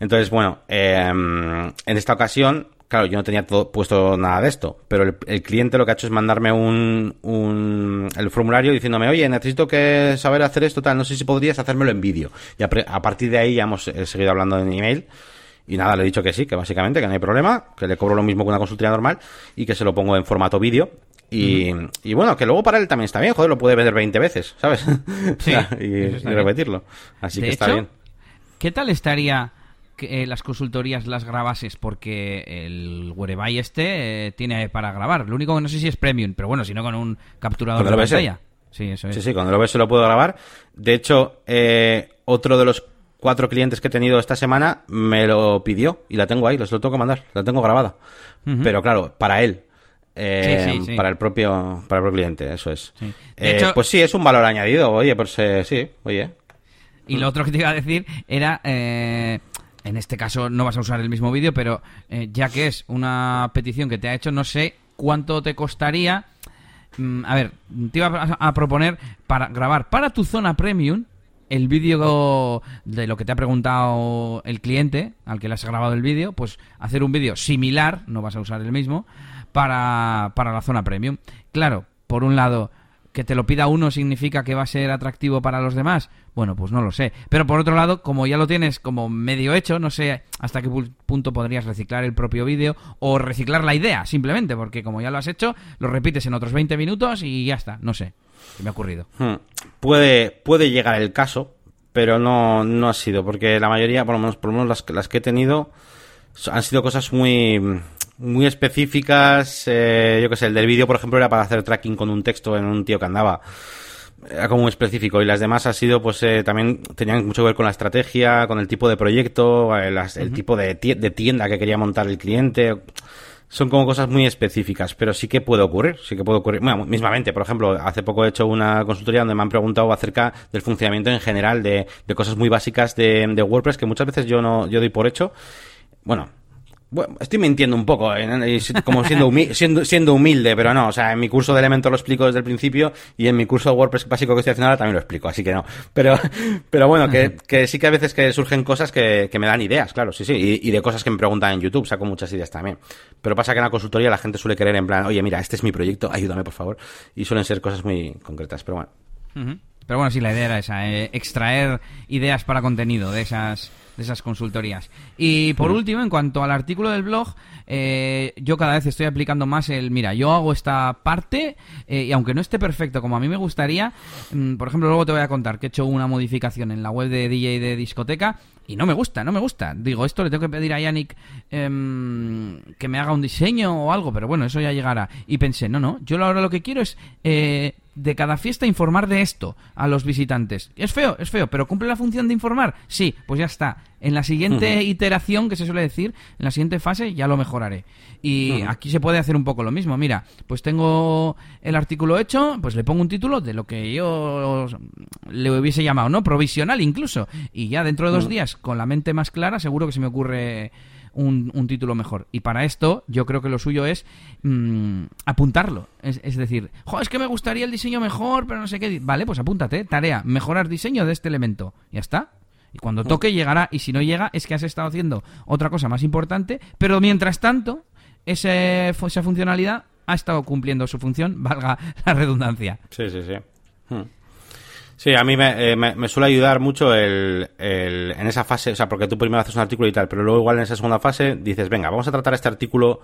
Entonces, bueno, eh, en esta ocasión Claro, yo no tenía todo, puesto nada de esto, pero el, cliente lo que ha hecho es mandarme un, un, el formulario diciéndome, oye, necesito que saber hacer esto, tal, no sé si podrías hacérmelo en vídeo. Y a, partir de ahí ya hemos seguido hablando en email. Y nada, le he dicho que sí, que básicamente que no hay problema, que le cobro lo mismo que una consultoría normal y que se lo pongo en formato vídeo. Y, y, bueno, que luego para él también está bien, joder, lo puede ver 20 veces, ¿sabes? [LAUGHS] Sí, [LAUGHS] y, repetirlo. Así que está bien. ¿Qué tal estaría que eh, las consultorías las grabases porque el Whereby este eh, tiene para grabar. Lo único que no sé si es premium, pero bueno, si no con un capturador de pantalla. Sí, eso es. Sí, sí, cuando lo ves se lo puedo grabar. De hecho, eh, otro de los cuatro clientes que he tenido esta semana me lo pidió y la tengo ahí, lo tengo que mandar, la tengo grabada. Pero claro, para él, para el propio para el propio cliente eso es pues sí es un valor añadido oye pues sí oye y lo otro que te iba a decir era eh, en este caso no vas a usar el mismo vídeo, pero eh, ya que es una petición que te ha hecho, no sé cuánto te costaría. Mm, a ver, te iba a, proponer para grabar para tu zona premium el vídeo de lo que te ha preguntado el cliente al que le has grabado el vídeo, pues hacer un vídeo similar, no vas a usar el mismo, para, para la zona premium. Claro, por un lado, que te lo pida uno significa que va a ser atractivo para los demás? Bueno, pues no lo sé. Pero por otro lado, como ya lo tienes como medio hecho, no sé hasta qué punto podrías reciclar el propio vídeo o reciclar la idea, simplemente, porque como ya lo has hecho, lo repites en otros 20 minutos y ya está. No sé. ¿Qué me ha ocurrido? Hmm. Puede, puede llegar el caso, pero no, no ha sido, porque la mayoría, por lo menos, por lo menos las, las que he tenido, han sido cosas muy muy específicas. Eh, yo que sé, el del vídeo, por ejemplo, era para hacer tracking con un texto en un tío que andaba. Era como muy específico. Y las demás ha sido, pues, eh, también tenían mucho que ver con la estrategia, con el tipo de proyecto, eh, el tipo de, tienda que quería montar el cliente. Son como cosas muy específicas, pero sí que puede ocurrir, sí que puede ocurrir. Bueno, mismamente, por ejemplo, hace poco he hecho una consultoría donde me han preguntado acerca del funcionamiento en general de, de cosas muy básicas de, de WordPress que muchas veces yo no, yo doy por hecho. Bueno, bueno, estoy mintiendo un poco, ¿eh? como siendo, [LAUGHS] siendo, siendo, humilde, pero no, o sea, en mi curso de Elementor lo explico desde el principio y en mi curso de WordPress básico que estoy haciendo ahora también lo explico, así que no. Pero, [LAUGHS] pero bueno, que, que sí que a veces que surgen cosas que, que me dan ideas, claro, sí, sí, y, y, de cosas que me preguntan en YouTube, saco muchas ideas también. Pero pasa que en la consultoría la gente suele querer en plan, oye, mira, este es mi proyecto, ayúdame por favor, y suelen ser cosas muy concretas, pero bueno. Pero bueno, sí, la idea era esa, eh, extraer ideas para contenido de esas de esas consultorías. Y por último, en cuanto al artículo del blog, eh, yo cada vez estoy aplicando más el, mira, yo hago esta parte eh, y aunque no esté perfecto como a mí me gustaría, mm, por ejemplo, luego te voy a contar que he hecho una modificación en la web de DJ de discoteca y no me gusta, no me gusta. Digo, esto le tengo que pedir a Yannick em, que me haga un diseño o algo, pero bueno, eso ya llegará. Y pensé, no, no, yo ahora lo que quiero es eh, de cada fiesta informar de esto a los visitantes. Es feo, es feo, pero cumple la función de informar. Sí, pues ya está. En la siguiente iteración, que se suele decir, en la siguiente fase ya lo mejoraré. Y aquí se puede hacer un poco lo mismo. Mira, pues tengo el artículo hecho, pues le pongo un título de lo que yo le hubiese llamado, ¿no? Provisional incluso. Y ya dentro de dos días, con la mente más clara, seguro que se me ocurre un, título mejor. Y para esto, yo creo que lo suyo es mm, apuntarlo. Es, decir, es que me gustaría el diseño mejor, pero no sé qué. Vale, pues apúntate. Tarea, mejorar diseño de este elemento. Ya está. Y cuando toque llegará. Y si no llega, es que has estado haciendo otra cosa más importante. Pero mientras tanto, ese, esa funcionalidad ha estado cumpliendo su función, [LAUGHS] valga la redundancia. Sí, sí, sí. Hmm. Sí, a mí me, eh, me, suele ayudar mucho el, el, en esa fase, o sea, porque tú primero haces un artículo y tal, pero luego igual en esa segunda fase dices, venga, vamos a tratar este artículo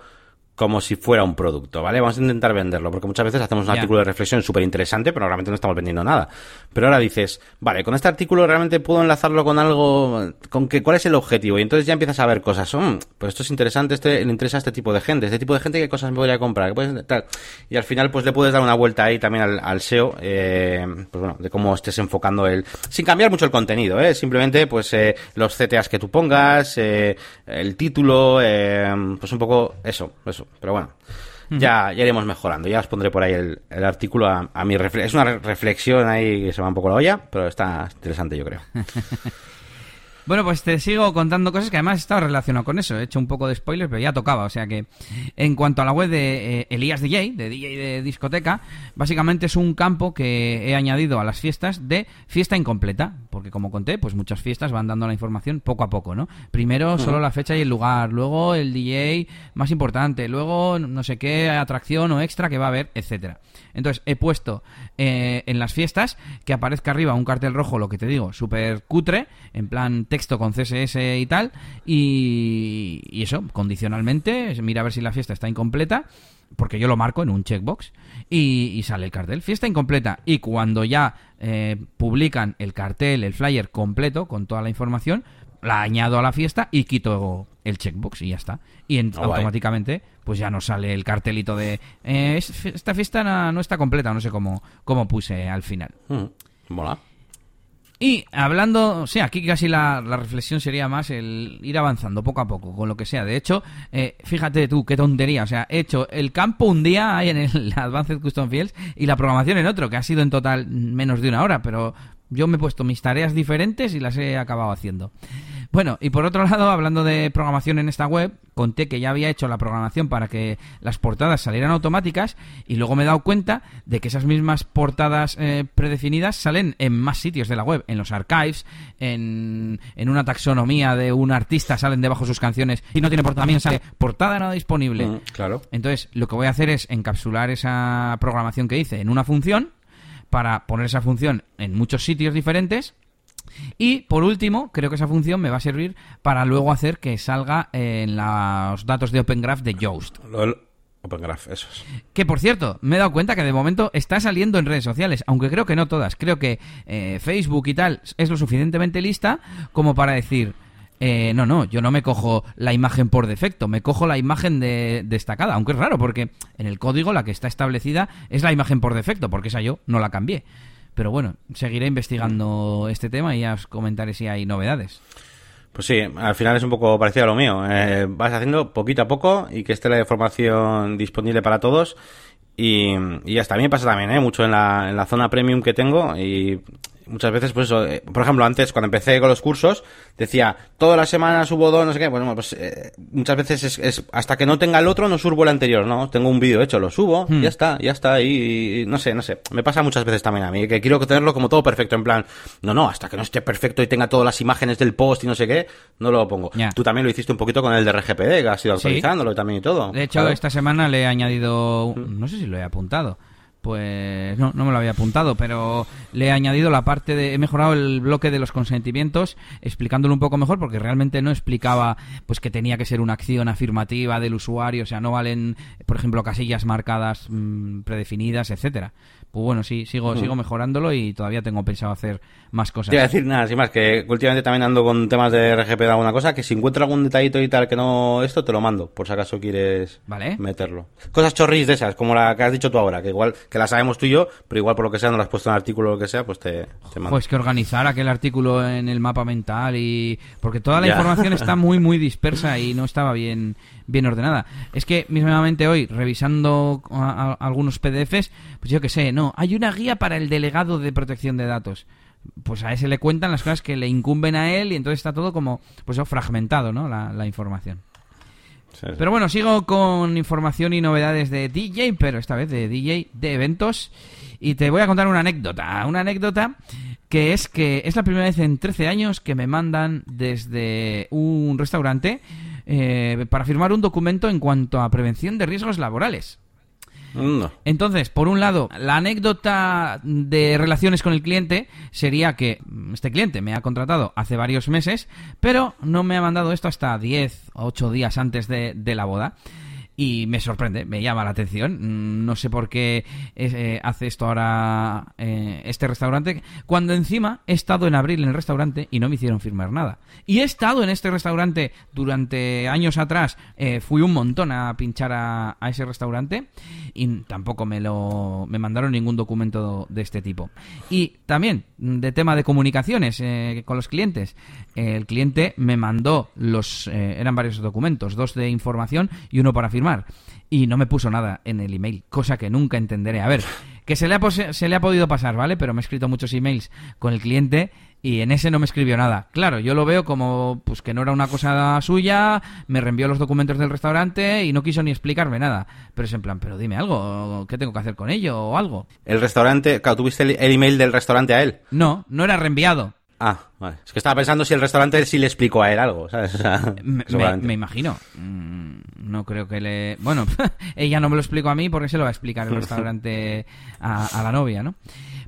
como si fuera un producto, ¿vale? Vamos a intentar venderlo, porque muchas veces hacemos un artículo de reflexión súper interesante, pero realmente no estamos vendiendo nada. Pero ahora dices, vale, con este artículo realmente puedo enlazarlo con algo, con que, ¿cuál es el objetivo? Y entonces ya empiezas a ver cosas, mm, pues esto es interesante, este, le interesa a este tipo de gente, este tipo de gente, ¿qué cosas me podría comprar? Tal. Y al final, pues le puedes dar una vuelta ahí también al, al SEO, eh, pues bueno, de cómo estés enfocando el, sin cambiar mucho el contenido, eh, simplemente, pues, eh, los CTAs que tú pongas, eh, el título, eh, pues un poco eso, eso pero bueno. Ya, ya iremos mejorando. Ya os pondré por ahí el, artículo a, mi reflexión. Es una reflexión ahí que se va un poco la olla, pero está interesante, yo creo. [LAUGHS] Bueno, pues te sigo contando cosas que además estaba relacionado con eso. He hecho un poco de spoilers, pero ya tocaba. O sea que, en cuanto a la web de eh, Elías DJ, de DJ de discoteca, básicamente es un campo que he añadido a las fiestas de fiesta incompleta. Porque como conté, pues muchas fiestas van dando la información poco a poco, ¿no? Primero solo la fecha y el lugar, luego el DJ más importante, luego no sé qué atracción o extra que va a haber, etcétera. Entonces he puesto eh, en las fiestas que aparezca arriba un cartel rojo, lo que te digo, súper cutre, en plan texto con CSS y tal, y, eso, condicionalmente, mira a ver si la fiesta está incompleta, porque yo lo marco en un checkbox, y, sale el cartel, fiesta incompleta, y cuando ya eh, publican el cartel, el flyer completo, con toda la información, la añado a la fiesta y quito el checkbox y ya está. Y ah, automáticamente pues ya nos sale el cartelito de eh, esta fiesta no, está completa, no sé cómo, cómo puse al final. Mm, mola. Y hablando, sí, aquí casi la, reflexión sería más el ir avanzando poco a poco, con lo que sea. De hecho, eh, fíjate tú, qué tontería. O sea, he hecho el campo un día ahí en el [LAUGHS] Advanced Custom Fields y la programación en otro, que ha sido en total menos de una hora, pero yo me he puesto mis tareas diferentes y las he acabado haciendo. Bueno, y por otro lado, hablando de programación en esta web, conté que ya había hecho la programación para que las portadas salieran automáticas y luego me he dado cuenta de que esas mismas portadas eh, predefinidas salen en más sitios de la web, en los archives, en, una taxonomía de un artista salen debajo sus canciones y no tiene portada, también sale portada no disponible. Mm, claro. Entonces, lo que voy a hacer es encapsular esa programación que hice en una función para poner esa función en muchos sitios diferentes y por último, creo que esa función me va a servir para luego hacer que salga en los datos de Open Graph de Yoast. Open Graph, eso es. Que por cierto, me he dado cuenta que de momento está saliendo en redes sociales, aunque creo que no todas. Creo que eh, Facebook y tal es lo suficientemente lista como para decir, eh, no, no, yo no me cojo la imagen por defecto, me cojo la imagen destacada, aunque es raro porque en el código la que está establecida es la imagen por defecto, porque esa yo no la cambié. Pero bueno, seguiré investigando este tema y ya os comentaré si hay novedades. Pues sí, al final es un poco parecido a lo mío. Eh, vas haciendo poquito a poco y que esté la información disponible para todos. Y, y hasta a mí me pasa también, ¿eh? mucho en la, en la zona premium que tengo. Y muchas veces, pues eso, eh, por ejemplo, antes cuando empecé con los cursos, decía, todas las semanas subo dos, no sé qué, bueno, pues eh, muchas veces es, hasta que no tenga el otro, no subo el anterior, ¿no? Tengo un vídeo hecho, lo subo, hmm. ya está, ya está, y, no sé, no sé, me pasa muchas veces también a mí, que quiero tenerlo como todo perfecto, en plan, no, no, hasta que no esté perfecto y tenga todas las imágenes del post y no sé qué, no lo pongo. Tú también lo hiciste un poquito con el de RGPD, que has ido actualizándolo también y todo. De hecho, esta semana le he añadido, no sé si lo he apuntado, pues no, no me lo había apuntado, pero le he añadido la parte de, he mejorado el bloque de los consentimientos, explicándolo un poco mejor, porque realmente no explicaba, pues que tenía que ser una acción afirmativa del usuario, o sea, no valen, por ejemplo, casillas marcadas mm, predefinidas, etcétera pues bueno, sí, sigo, sigo mejorándolo y todavía tengo pensado hacer más cosas. Te voy a decir nada, sin más, que últimamente también ando con temas de RGP de alguna cosa, que si encuentro algún detallito y tal que no esto, te lo mando, por si acaso quieres vale. meterlo. Cosas chorris de esas, como la que has dicho tú ahora, que igual, que la sabemos tú y yo, pero igual por lo que sea no lo has puesto en el artículo o lo que sea, pues te, te mando. Pues que organizar aquel artículo en el mapa mental y... Porque toda la información está muy, muy [LAUGHS] dispersa y no estaba bien bien ordenada. Es que mismamente hoy, revisando algunos PDFs, pues yo que sé, no, hay una guía para el delegado de protección de datos. Pues a ese le cuentan las cosas que le incumben a él y entonces está todo como, pues fragmentado, ¿no? La, información. Pero bueno, sigo con información y novedades de DJ, pero esta vez de DJ de eventos. Y te voy a contar una anécdota. Una anécdota que es que es la primera vez en 13 años que me mandan desde un restaurante eh, para firmar un documento en cuanto a prevención de riesgos laborales. Entonces, por un lado, la anécdota de relaciones con el cliente sería que este cliente me ha contratado hace varios meses, pero no me ha mandado esto hasta 10 o 8 días antes de la boda y me sorprende, me llama la atención. Mm, no sé por qué eh, hace esto ahora eh, este restaurante, cuando encima he estado en abril en el restaurante y no me hicieron firmar nada. Y he estado en este restaurante durante años atrás, eh, fui un montón a pinchar a, a, ese restaurante y tampoco me lo me mandaron ningún documento de este tipo. Y también de tema de comunicaciones con los clientes, el cliente me mandó los eran varios documentos, dos de información y uno para firmar y no me puso nada en el email, cosa que nunca entenderé. A ver, que se le ha, se le ha podido pasar, ¿vale? Pero me he escrito muchos emails con el cliente y en ese no me escribió nada. Claro, yo lo veo como pues que no era una cosa suya, me reenvió los documentos del restaurante y no quiso ni explicarme nada. Pero es en plan, pero dime algo, ¿qué tengo que hacer con ello o algo? El restaurante, claro, ¿tuviste el email del restaurante a él? No, no era reenviado. Ah, vale. Es que estaba pensando si el restaurante sí le explicó a él algo, ¿sabes? me, imagino. Mm, no creo que le... Bueno, [LAUGHS] ella no me lo explicó a mí porque se lo va a explicar el [LAUGHS] restaurante a, a, la novia, ¿no?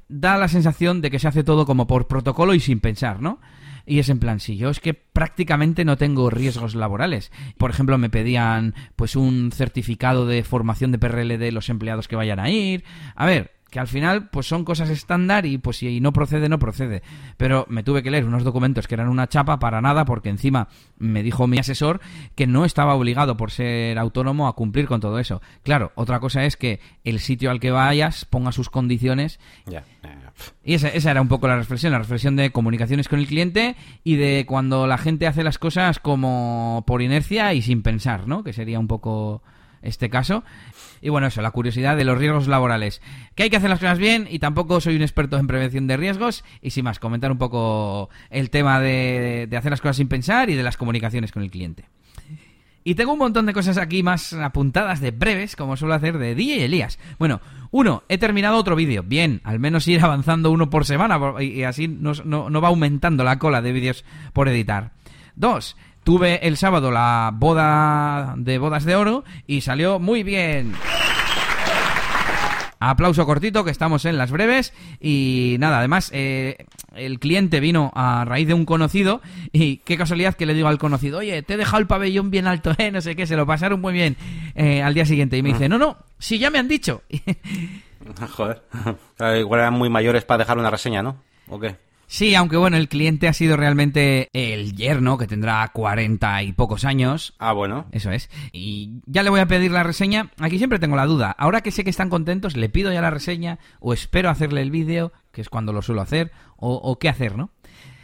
Da la sensación de que se hace todo como por protocolo y sin pensar, ¿no? Y es en plan, si yo es que prácticamente no tengo riesgos laborales. Por ejemplo, me pedían pues un certificado de formación de PRL de los empleados que vayan a ir. A ver, que al final pues son cosas estándar y pues si no procede no procede. Pero me tuve que leer unos documentos que eran una chapa para nada porque encima me dijo mi asesor que no estaba obligado por ser autónomo a cumplir con todo eso. Claro otra cosa es que el sitio al que vayas ponga sus condiciones. Y esa, esa era un poco la reflexión la reflexión de comunicaciones con el cliente y de cuando la gente hace las cosas como por inercia y sin pensar no que sería un poco este caso. Y bueno, eso, la curiosidad de los riesgos laborales. Que hay que hacer las cosas bien y tampoco soy un experto en prevención de riesgos. Y sin más, comentar un poco el tema de, hacer las cosas sin pensar y de las comunicaciones con el cliente. Y tengo un montón de cosas aquí más apuntadas de breves, como suelo hacer de DJ y Elías. Bueno, uno, he terminado otro vídeo. Bien, al menos ir avanzando uno por semana y así no, no va aumentando la cola de vídeos por editar. Dos, Tuve el sábado la boda de bodas de oro y salió muy bien. Aplauso cortito, que estamos en las breves. Y nada, además, eh, el cliente vino a raíz de un conocido. Y qué casualidad que le digo al conocido, oye, te he dejado el pabellón bien alto, ¿eh? No sé qué, se lo pasaron muy bien eh, al día siguiente. Y me dice, no, no, si ya me han dicho. [LAUGHS] Joder. [LAUGHS] Igual eran muy mayores para dejar una reseña, ¿no? ¿O qué? Sí, aunque bueno, el cliente ha sido realmente el yerno, que tendrá cuarenta y pocos años. Ah, bueno. Eso es. Y ya le voy a pedir la reseña. Aquí siempre tengo la duda. Ahora que sé que están contentos, ¿le pido ya la reseña? ¿O espero hacerle el vídeo, que es cuando lo suelo hacer? ¿O, qué hacer, no?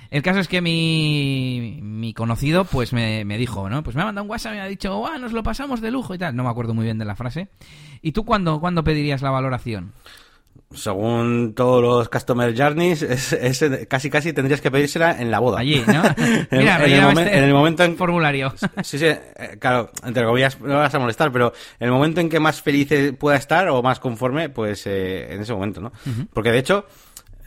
El caso es que mi, mi conocido, pues me, dijo, ¿no? Pues me ha mandado un WhatsApp y me ha dicho, ¡ah, nos lo pasamos de lujo y tal! No me acuerdo muy bien de la frase. ¿Y tú cuándo, cuándo pedirías la valoración? Según todos los customer journeys, es, casi casi tendrías que pedírsela en la boda. Allí, ¿no? [LAUGHS] Mira, en, el este en, el momento en formulario. Sí, sí, eh, claro, entre comillas no vas a molestar, pero en el momento en que más feliz pueda estar o más conforme, pues eh, en ese momento, ¿no? Porque de hecho,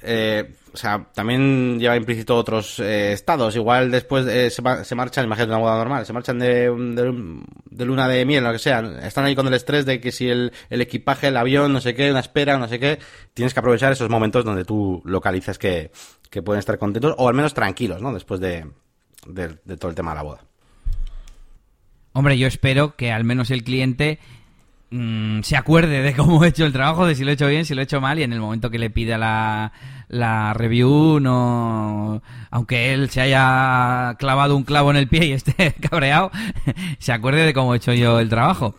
eh, o sea, también lleva implícito otros eh, estados. Igual después eh, se, marchan, imagínate una boda normal, se marchan de, de, luna de miel, lo que sea. Están ahí con el estrés de que si el, el, equipaje, el avión, no sé qué, una espera, no sé qué. Tienes que aprovechar esos momentos donde tú localizas que, que pueden estar contentos o al menos tranquilos, ¿no? Después de, de, de todo el tema de la boda. Hombre, yo espero que al menos el cliente mmm, se acuerde de cómo he hecho el trabajo, de si lo he hecho bien, si lo he hecho mal, y en el momento que le pida la, la review, no. Aunque él se haya clavado un clavo en el pie y esté [LAUGHS] cabreado, se acuerde de cómo he hecho yo el trabajo.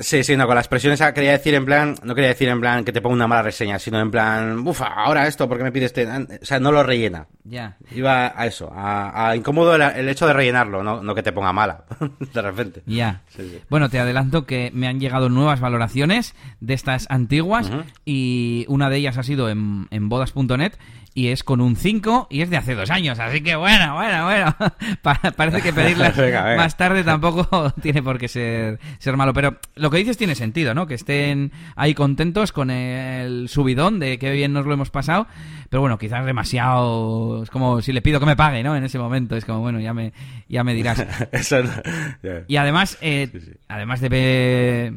Sí, sí, no, con las expresión quería decir en plan, no quería decir en plan que te ponga una mala reseña, sino en plan, ufa, ahora esto, ¿por qué me pides este? O sea, no lo rellena. Ya. Iba a eso, a, a incómodo el, el, hecho de rellenarlo, no, no que te ponga mala, [LAUGHS] de repente. Ya. Sí, sí. Bueno, te adelanto que me han llegado nuevas valoraciones de estas antiguas uh -huh. y una de ellas ha sido en, en bodas.net y es con un 5 y es de hace dos años. Así que bueno, bueno, bueno. [LAUGHS] Parece que pedirlas [LAUGHS] venga, más tarde tampoco [LAUGHS] tiene por qué ser, ser malo. Pero lo que dices tiene sentido, ¿no? Que estén ahí contentos con el subidón de qué bien nos lo hemos pasado. Pero bueno, quizás demasiado. Es como si le pido que me pague, ¿no? En ese momento. Es como, bueno, ya me, ya me dirás. Eso no. yeah. Y además, eh, sí, sí. además de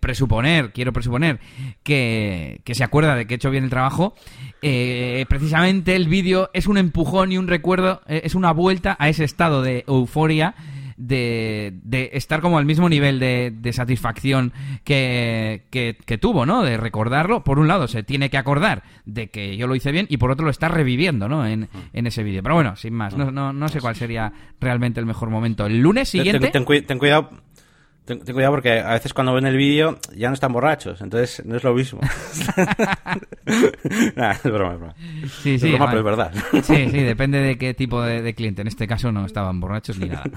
presuponer, quiero presuponer, que, que se acuerda de que he hecho bien el trabajo, eh, precisamente el vídeo es un empujón y un recuerdo, eh, es una vuelta a ese estado de euforia. De, de estar como al mismo nivel de, de satisfacción que, que, que, tuvo, ¿no? De recordarlo. Por un lado, se tiene que acordar de que yo lo hice bien y por otro lo está reviviendo, ¿no? En, en ese vídeo. Pero bueno, sin más, no, no, no, sé cuál sería realmente el mejor momento. El lunes siguiente... Ten, ten, ten cuidado Ten, ten, cuidado porque a veces cuando ven el vídeo ya no están borrachos, entonces no es lo mismo. [LAUGHS] nah, es broma, es broma. Sí, sí, es broma, pero es verdad. Sí, sí, depende de qué tipo de, de cliente. En este caso no estaban borrachos ni nada. [LAUGHS]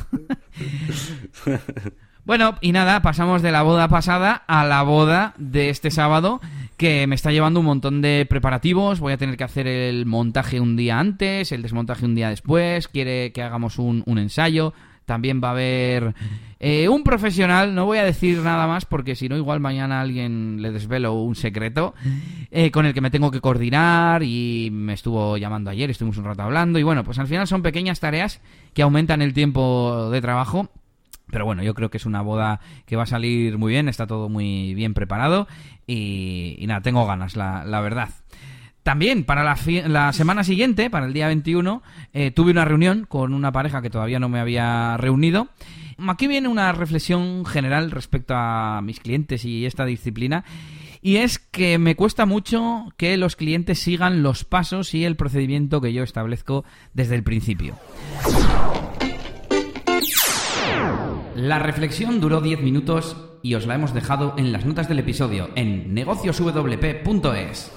Bueno, y nada, pasamos de la boda pasada a la boda de este sábado, que me está llevando un montón de preparativos. Voy a tener que hacer el montaje un día antes, el desmontaje un día después. Quiere que hagamos un, un ensayo. También va a haber eh, un profesional, no voy a decir nada más porque si no igual mañana alguien le desvelo un secreto eh, con el que me tengo que coordinar y me estuvo llamando ayer, estuvimos un rato hablando y bueno, pues al final son pequeñas tareas que aumentan el tiempo de trabajo pero bueno, yo creo que es una boda que va a salir muy bien, está todo muy bien preparado y, nada, tengo ganas, la, la verdad. También para la, la, semana siguiente, para el día 21, eh, tuve una reunión con una pareja que todavía no me había reunido. Aquí viene una reflexión general respecto a mis clientes y esta disciplina. Y es que me cuesta mucho que los clientes sigan los pasos y el procedimiento que yo establezco desde el principio. La reflexión duró 10 minutos y os la hemos dejado en las notas del episodio en negocioswp.es.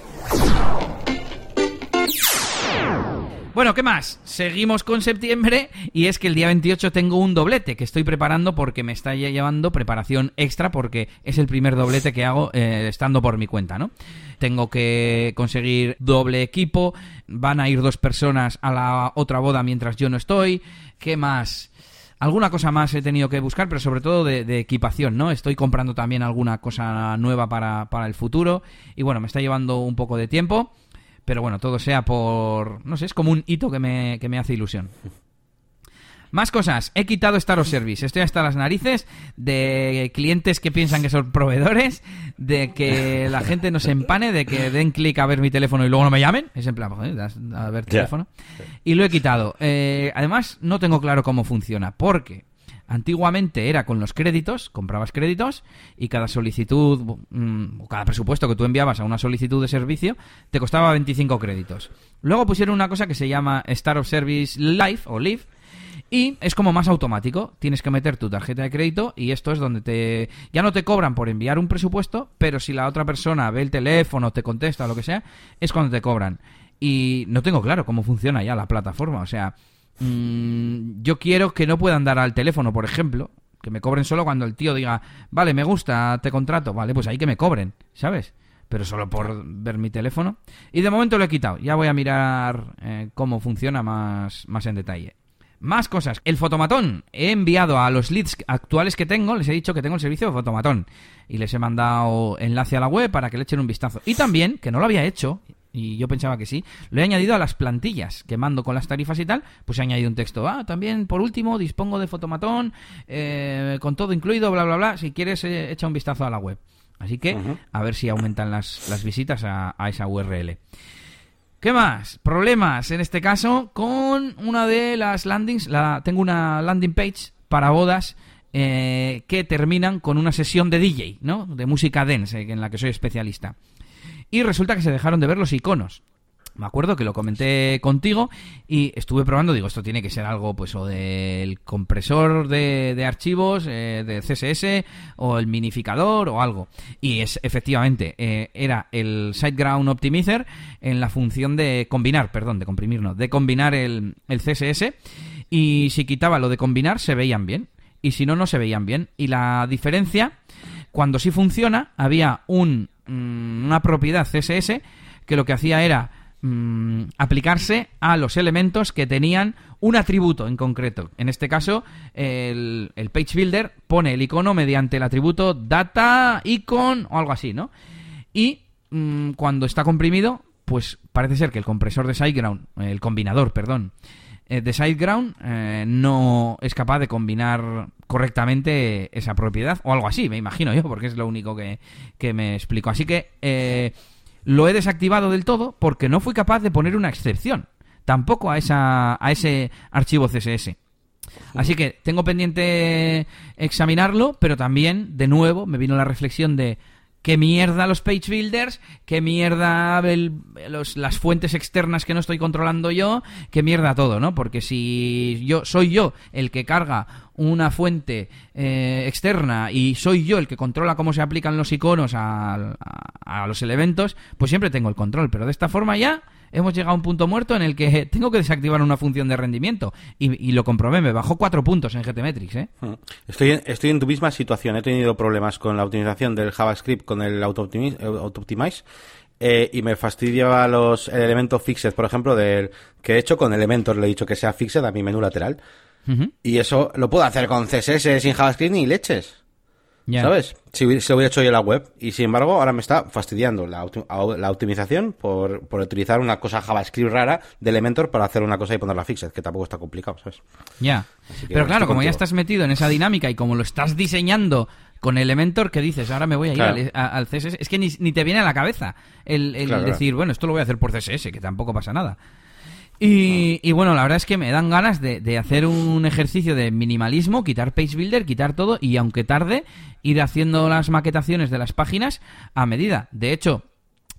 Bueno, ¿qué más? Seguimos con septiembre y es que el día 28 tengo un doblete que estoy preparando porque me está llevando preparación extra porque es el primer doblete que hago eh, estando por mi cuenta, ¿no? Tengo que conseguir doble equipo, van a ir dos personas a la otra boda mientras yo no estoy, ¿qué más? Alguna cosa más he tenido que buscar, pero sobre todo de, de equipación, ¿no? Estoy comprando también alguna cosa nueva para, para el futuro y bueno, me está llevando un poco de tiempo. Pero bueno, todo sea por... No sé, es como un hito que me, que me hace ilusión. Más cosas. He quitado Star of Service. Estoy hasta las narices de clientes que piensan que son proveedores, de que la gente no se empane, de que den clic a ver mi teléfono y luego no me llamen. Es en plan, ¿eh? a ver teléfono. Yeah. Y lo he quitado. Eh, además, no tengo claro cómo funciona. Porque Antiguamente era con los créditos, comprabas créditos y cada solicitud mmm, o cada presupuesto que tú enviabas a una solicitud de servicio te costaba 25 créditos. Luego pusieron una cosa que se llama Star of Service Live o Live y es como más automático. Tienes que meter tu tarjeta de crédito y esto es donde te ya no te cobran por enviar un presupuesto, pero si la otra persona ve el teléfono, te contesta o lo que sea, es cuando te cobran. Y no tengo claro cómo funciona ya la plataforma, o sea, mmm, yo quiero que no puedan dar al teléfono, por ejemplo, que me cobren solo cuando el tío diga, vale, me gusta, te contrato, vale, pues ahí que me cobren, ¿sabes? Pero solo por ver mi teléfono. Y de momento lo he quitado, ya voy a mirar eh, cómo funciona más, más en detalle. Más cosas. El fotomatón. He enviado a los leads actuales que tengo, les he dicho que tengo el servicio de fotomatón. Y les he mandado enlace a la web para que le echen un vistazo. Y también, que no lo había hecho, y yo pensaba que sí, lo he añadido a las plantillas que mando con las tarifas y tal, pues he añadido un texto. Ah, también por último dispongo de fotomatón, eh, con todo incluido, bla, bla, bla. Si quieres, eh, echa un vistazo a la web. Así que a ver si aumentan las, las visitas a, a esa URL. ¿Qué más? Problemas, en este caso, con una de las landings. La, tengo una landing page para bodas eh, que terminan con una sesión de DJ, ¿no? De música dance, en la que soy especialista. Y resulta que se dejaron de ver los iconos. Me acuerdo que lo comenté contigo y estuve probando, digo, esto tiene que ser algo, pues, o del compresor de, archivos, eh, de CSS, o el minificador, o algo. Y es, efectivamente, eh, era el SiteGround Optimizer en la función de combinar, perdón, de comprimir, no, de combinar el, el CSS. Y si quitaba lo de combinar, se veían bien y si no, no se veían bien. Y la diferencia, cuando sí funciona, había un, una propiedad CSS que lo que hacía era mm, aplicarse a los elementos que tenían un atributo en concreto. En este caso, el, el page builder pone el icono mediante el atributo data icon o algo así, ¿no? Y mm, cuando está comprimido, pues parece ser que el compresor de SiteGround, el combinador, perdón, eh, de SiteGround eh, no es capaz de combinar correctamente esa propiedad o algo así, me imagino yo, porque es lo único que, me explico. Así que eh, lo he desactivado del todo porque no fui capaz de poner una excepción, tampoco a, esa, a ese archivo CSS. Así que tengo pendiente examinarlo, pero también, de nuevo, me vino la reflexión de qué mierda los page builders, qué mierda las fuentes externas que no estoy controlando yo, qué mierda todo, ¿no? Porque si yo soy yo el que carga una fuente eh, externa y soy yo el que controla cómo se aplican los iconos a, a los elementos, pues siempre tengo el control. Pero de esta forma ya hemos llegado a un punto muerto en el que tengo que desactivar una función de rendimiento. Y, lo comprobé, me bajó cuatro puntos en GTmetrix. ¿eh? Hmm. Estoy, estoy en tu misma situación. He tenido problemas con la optimización del JavaScript con el Auto-Optimize. Eh, y me fastidiaba los elementos fixed, por ejemplo, del que he hecho con elementos. Le he dicho que sea fixed a mi menú lateral. Y eso lo puedo hacer con CSS sin JavaScript ni leches. ¿Sabes? Si, lo hubiera hecho yo en la web. Y sin embargo, ahora me está fastidiando la, la optimización por, utilizar una cosa JavaScript rara de Elementor para hacer una cosa y ponerla fixed, que tampoco está complicado, ¿sabes? Ya. Pero claro, como ya estás metido en esa dinámica y como lo estás diseñando con Elementor, ¿qué dices? Ahora me voy a ir al, CSS. Es que ni, te viene a la cabeza el, decir, bueno, esto lo voy a hacer por CSS, que tampoco pasa nada. Y, bueno, la verdad es que me dan ganas de, hacer un ejercicio de minimalismo, quitar Page Builder, quitar todo y aunque tarde, ir haciendo las maquetaciones de las páginas a medida. De hecho,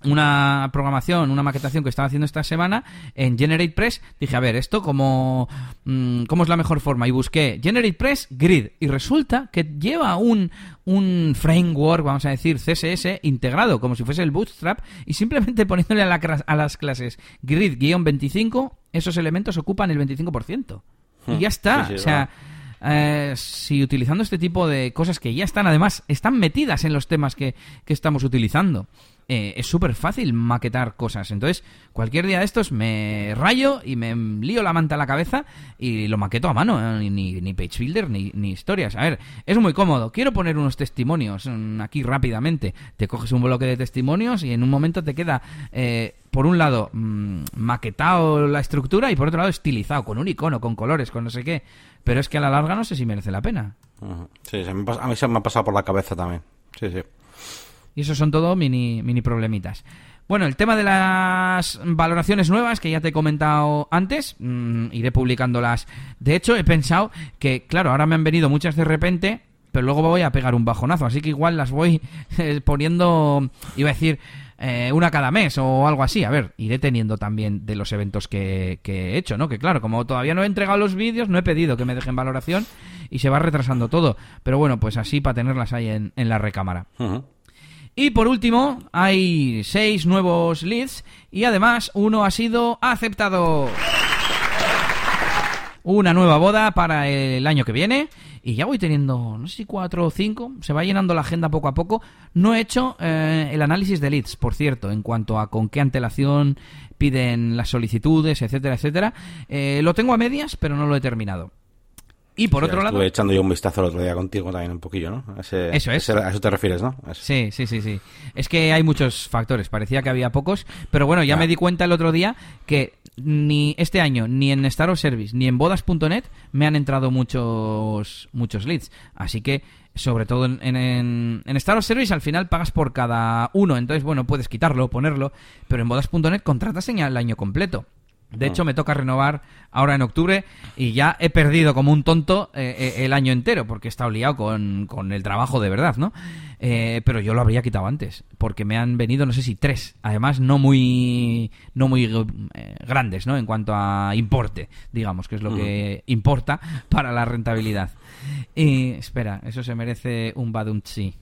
una programación, una maquetación que estaba haciendo esta semana en GeneratePress, dije, a ver, esto como mm, cómo es la mejor forma y busqué GeneratePress Grid y resulta que lleva un, un framework, vamos a decir, CSS integrado, como si fuese el Bootstrap y simplemente [LAUGHS] poniéndole a, a las clases Grid-25, esos elementos ocupan el 25%. Y hmm. ya está, o sea... Eh, si utilizando este tipo de cosas que ya están, además, están metidas en los temas que, que estamos utilizando. Eh, es súper fácil maquetar cosas. Entonces, cualquier día de estos me rayo y me lío la manta a la cabeza y lo maqueto a mano. ¿eh? Ni, ni page builder ni, ni, historias. A ver, es muy cómodo. Quiero poner unos testimonios mm, aquí rápidamente. Te coges un bloque de testimonios y en un momento te queda, eh, por un lado, mm, maquetado la estructura y por otro lado, estilizado, con un icono, con colores, con no sé qué. Pero es que a la larga no sé si merece la pena. Sí, a mí se me ha pasado por la cabeza también. Sí, sí. Y eso son todo mini, mini problemitas. Bueno, el tema de las valoraciones nuevas que ya te he comentado antes, mm, iré publicándolas. De hecho, he pensado que, claro, ahora me han venido muchas de repente, pero luego voy a pegar un bajonazo, así que igual las voy [LAUGHS] eh, poniendo, iba a decir, eh, una cada mes o algo así. A ver, iré teniendo también de los eventos que, he hecho, ¿no? Que claro, como todavía no he entregado los vídeos, no he pedido que me dejen valoración y se va retrasando todo. Pero bueno, pues así para tenerlas ahí en, la recámara. Y por último, hay seis nuevos leads y además uno ha sido aceptado. Una nueva boda para el año que viene y ya voy teniendo, no sé si cuatro o cinco, se va llenando la agenda poco a poco. No he hecho eh, el análisis de leads, por cierto, en cuanto a con qué antelación piden las solicitudes, etcétera, etcétera. Eh, lo tengo a medias, pero no lo he terminado. Y por otro lado... Estuve echando yo un vistazo el otro día contigo también un poquillo, ¿no? Ese- Eso es. ese- a eso te refieres, ¿no? Sí, sí, sí, sí. Es que hay muchos factores. Parecía que había pocos, pero bueno, ya Ya. me di cuenta el otro día que ni este año, ni en Star of Service, ni en bodas.net me han entrado muchos muchos leads. Así que, sobre todo en, en, en- en Star of Service, al final pagas por cada uno. Entonces, bueno, puedes quitarlo, ponerlo, pero en bodas.net contratas en el año completo. De hecho, me toca renovar ahora en octubre y ya he perdido como un tonto eh, eh, el año entero porque he estado liado con, con el trabajo de verdad, ¿no? Eh, pero yo lo habría quitado antes porque me han venido, no sé si tres, además no muy, no muy eh, grandes, ¿no? En cuanto a importe, digamos, que es lo que importa para la rentabilidad. Y espera, eso se merece un badunchi.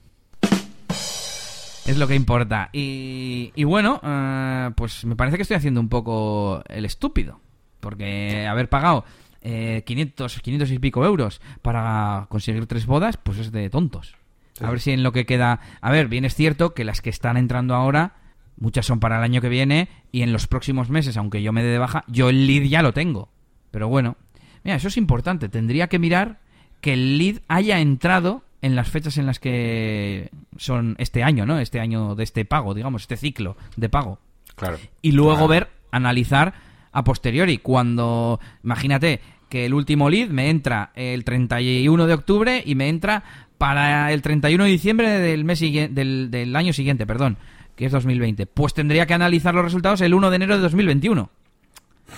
Es lo que importa. Y, y bueno, eh, pues me parece que estoy haciendo un poco el estúpido. Porque haber pagado eh, 500, 500 y pico euros para conseguir tres bodas, pues es de tontos. A ver si en lo que queda... A ver, bien es cierto que las que están entrando ahora, muchas son para el año que viene y en los próximos meses, aunque yo me dé de baja, yo el lead ya lo tengo. Pero bueno, mira, eso es importante. Tendría que mirar que el lead haya entrado en las fechas en las que son este año, ¿no? Este año de este pago, digamos, este ciclo de pago. Claro. Y luego Claro. ver, analizar a posteriori. Cuando, imagínate que el último lead me entra el 31 de octubre y me entra para el 31 de diciembre del, mes del, del año siguiente, perdón, que es 2020. Pues tendría que analizar los resultados el 1 de enero de 2021.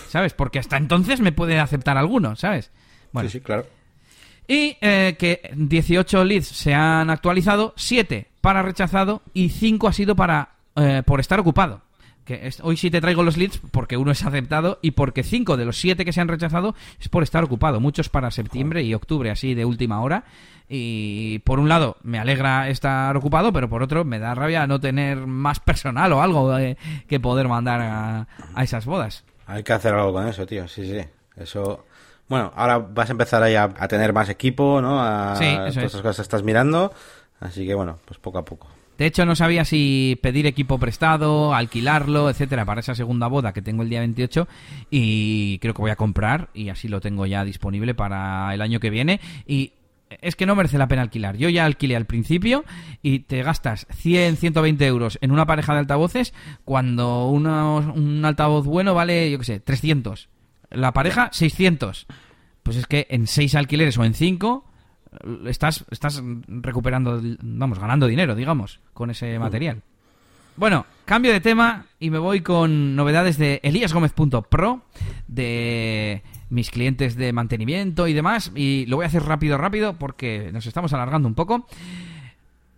¿Sabes? Porque hasta entonces me puede aceptar alguno, ¿sabes? Bueno, Sí, sí, claro. Y eh, que 18 leads se han actualizado, 7 para rechazado y 5 ha sido para eh, por estar ocupado. Que hoy sí te traigo los leads porque uno es aceptado y porque 5 de los 7 que se han rechazado es por estar ocupado. Muchos para septiembre y octubre, así de última hora. Y por un lado me alegra estar ocupado, pero por otro me da rabia no tener más personal o algo eh, que poder mandar a, a esas bodas. Hay que hacer algo con eso, tío. Sí, sí. Eso. Bueno, ahora vas a empezar ahí a, a tener más equipo, ¿no? A, Sí, eso todas es. esas cosas estás mirando. Así que bueno, pues poco a poco. De hecho, no sabía si pedir equipo prestado, alquilarlo, etcétera, para esa segunda boda que tengo el día 28 y creo que voy a comprar y así lo tengo ya disponible para el año que viene y es que no merece la pena alquilar. Yo ya alquilé al principio y te gastas 100, 120 euros en una pareja de altavoces cuando unos- un altavoz bueno vale, yo qué sé, 300. La pareja, 600. Pues es que en seis alquileres o en cinco estás, estás recuperando, vamos, ganando dinero, digamos, con ese material. Bueno, cambio de tema y me voy con novedades de eliasgomez.pro, de mis clientes de mantenimiento y demás. Y lo voy a hacer rápido, rápido, porque nos estamos alargando un poco.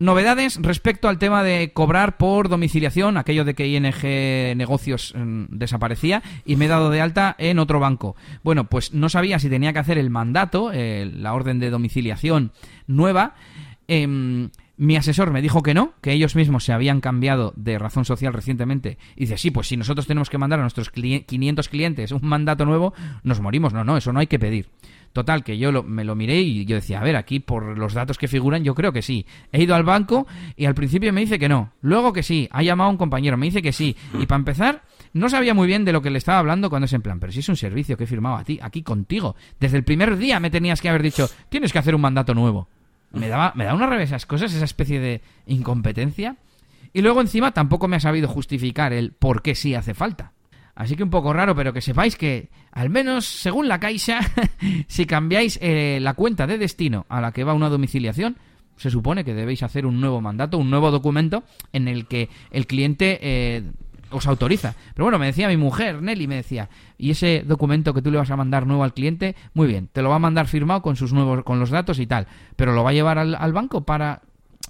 Novedades respecto al tema de cobrar por domiciliación, aquello de que ING Negocios mm, desaparecía y me he dado de alta en otro banco. Bueno, pues no sabía si tenía que hacer el mandato, eh, la orden de domiciliación nueva. Em, mi asesor me dijo que no, que ellos mismos se habían cambiado de razón social recientemente. Y dice, sí, pues si nosotros tenemos que mandar a nuestros cli- 500 clientes un mandato nuevo, nos morimos. No, no, eso no hay que pedir. Total, que yo lo- me lo miré y yo decía, a ver, aquí por los datos que figuran, yo creo que sí. He ido al banco y al principio me dice que no. Luego que sí. Ha llamado a un compañero, me dice que sí. Y para empezar, no sabía muy bien de lo que le estaba hablando cuando es en plan, pero si es un servicio que he firmado a ti, aquí contigo. Desde el primer día me tenías que haber dicho, tienes que hacer un mandato nuevo. Me daba, me da una rabia esas cosas, esa especie de incompetencia. Y luego encima tampoco me ha sabido justificar el por qué sí hace falta. Así que un poco raro, pero que sepáis que, al menos según la Caixa, [LAUGHS] si cambiáis eh, la cuenta de destino a la que va una domiciliación, se supone que debéis hacer un nuevo mandato, un nuevo documento en el que el cliente eh, os autoriza. Pero bueno, me decía mi mujer, Nelly, me decía, y ese documento que tú le vas a mandar nuevo al cliente, muy bien, te lo va a mandar firmado con sus nuevos, con los datos y tal, pero lo va a llevar al, al banco para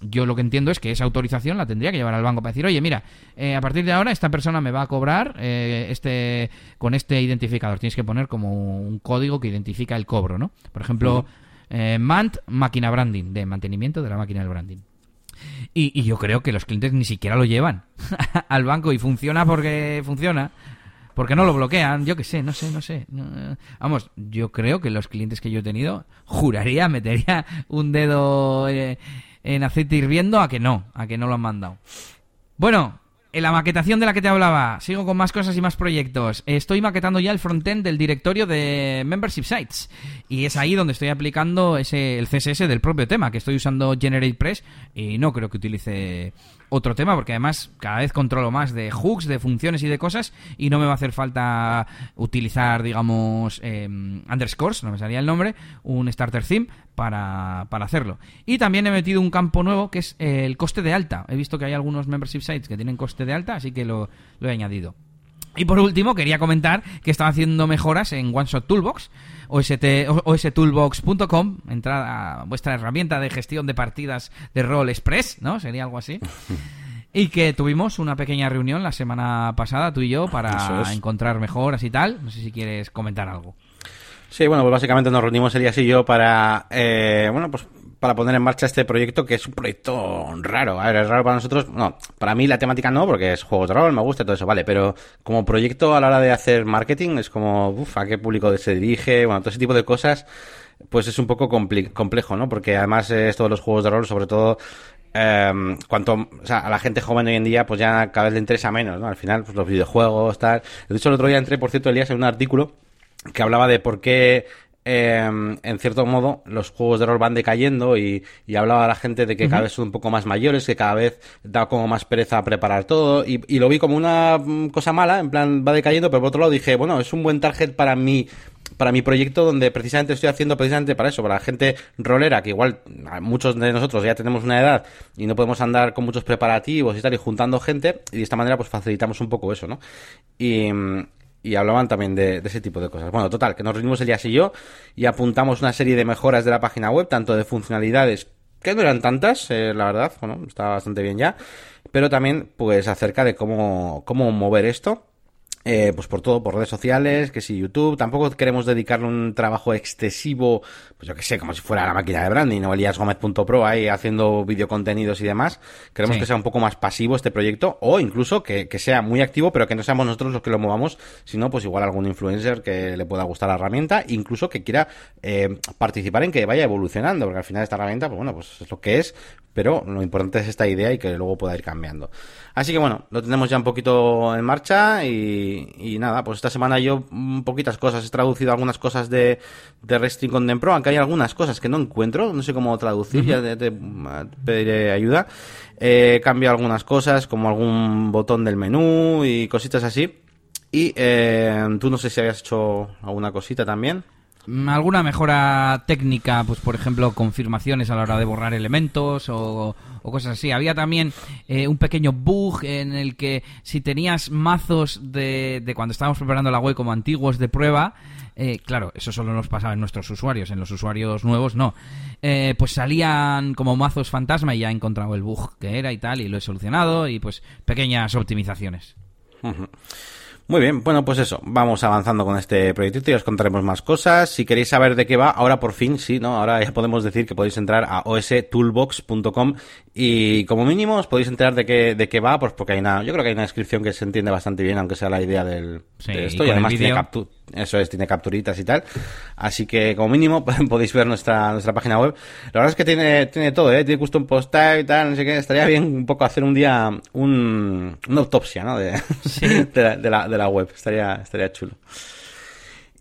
yo lo que entiendo es que esa autorización la tendría que llevar al banco para decir, oye, mira, eh, a partir de ahora esta persona me va a cobrar eh, este con este identificador. Tienes que poner como un código que identifica el cobro, ¿no? Por ejemplo, eh, MANT, máquina branding, de mantenimiento de la máquina del branding. Y, y yo creo que los clientes ni siquiera lo llevan [LAUGHS] al banco y funciona porque funciona. Porque no lo bloquean, yo qué sé, no sé, no sé. Vamos, yo creo que los clientes que yo he tenido, juraría, [LAUGHS] metería un dedo eh, en aceite hirviendo a que no, a que no lo han mandado. Bueno, En la maquetación de la que te hablaba, sigo con más cosas y más proyectos. Estoy maquetando ya el frontend del directorio de Membership Sites. Y es ahí donde estoy aplicando ese, el CSS del propio tema, que estoy usando GeneratePress y no creo que utilice otro tema, porque además cada vez controlo más de hooks, de funciones y de cosas, y no me va a hacer falta utilizar, digamos, em, underscores, no me salía el nombre, un starter theme para, para hacerlo. Y también he metido un campo nuevo que es el coste de alta. He visto que hay algunos membership sites que tienen coste de alta, así que lo, lo he añadido. Y por último, quería comentar que estaba haciendo mejoras en OneShot Toolbox, ostoolbox.com, entrada a vuestra herramienta de gestión de partidas de rol express, ¿no? Sería algo así. [LAUGHS] Y que tuvimos una pequeña reunión la semana pasada, tú y yo, para encontrar mejoras y tal. No sé si quieres comentar algo. Sí, bueno, pues básicamente nos reunimos Elías y yo para, eh, bueno, pues para poner en marcha este proyecto que es un proyecto raro. A ver, es raro para nosotros. No, para mí la temática no, porque es juegos de rol, me gusta todo eso, vale. Pero como proyecto a la hora de hacer marketing es como, uff, a qué público se dirige, bueno, todo ese tipo de cosas, pues es un poco complejo, ¿no? Porque además esto de los juegos de rol, sobre todo eh, cuanto o sea, a la gente joven hoy en día pues ya cada vez le interesa menos, ¿no? Al final, pues los videojuegos, tal. De hecho, el otro día entré, por cierto, Elías, en un artículo que hablaba de por qué Em, en cierto modo, los juegos de rol van decayendo y, hablaba a la gente de que cada vez son un poco más mayores, que cada vez da como más pereza a preparar todo y, lo vi como una mm, cosa mala, en plan va decayendo, pero por otro lado dije, bueno, es un buen target para mí para mi proyecto donde precisamente estoy haciendo precisamente para eso, para la gente rolera, que igual muchos de nosotros ya tenemos una edad y no podemos andar con muchos preparativos y tal y juntando gente y de esta manera pues facilitamos un poco eso, ¿no? Y, y hablaban también de, ese tipo de cosas. Bueno, total, que nos reunimos Elías y yo y apuntamos una serie de mejoras de la página web, tanto de funcionalidades, que no eran tantas, eh, la verdad, bueno, estaba bastante bien ya, pero también pues acerca de cómo, cómo mover esto eh, pues por todo, por redes sociales, que si YouTube, tampoco queremos dedicarle un trabajo excesivo, pues yo que sé, como si fuera la máquina de branding o eliasgomez.pro ahí haciendo videocontenidos y demás. Queremos que sea un poco más pasivo este proyecto o incluso que, sea muy activo, pero que no seamos nosotros los que lo movamos, sino pues igual algún influencer que le pueda gustar la herramienta, incluso que quiera eh, participar en que vaya evolucionando, porque al final esta herramienta, pues bueno, pues es lo que es, pero lo importante es esta idea y que luego pueda ir cambiando. Así que bueno, lo tenemos ya un poquito en marcha y, nada, pues esta semana yo un poquitas cosas, he traducido algunas cosas de, de Resting Content Pro, aunque hay algunas cosas que no encuentro, no sé cómo traducir, ya te, pediré ayuda. He cambiado algunas cosas, como algún botón del menú y cositas así. Y eh, tú no sé si habías hecho alguna cosita también. Alguna mejora técnica, pues por ejemplo, confirmaciones a la hora de borrar elementos o, cosas así. Había también eh, un pequeño bug en el que si tenías mazos de, de cuando estábamos preparando la web como antiguos de prueba, eh, claro, eso solo nos pasaba en nuestros usuarios, en los usuarios nuevos no. Eh, pues salían como mazos fantasma y ya he encontrado el bug que era y tal, y lo he solucionado, y pues pequeñas optimizaciones. Muy bien, bueno, pues eso, vamos avanzando con este proyectito y os contaremos más cosas. Si queréis saber de qué va, ahora por fin, sí, ¿no? Ahora ya podemos decir que podéis entrar a ostoolbox.com y como mínimo os podéis enterar de qué, de qué va, pues porque hay una, yo creo que hay una descripción que se entiende bastante bien, aunque sea la idea del, de esto, y, además tiene captura eso es, tiene capturitas y tal. Así que, como mínimo, [LAUGHS] podéis ver nuestra, nuestra página web. La verdad es que tiene, tiene todo, ¿eh? Tiene custom post y tal, no sé qué. Estaría bien un poco hacer un día un, una autopsia, ¿no? De, [LAUGHS] de, la, de, la, web. Estaría, estaría chulo.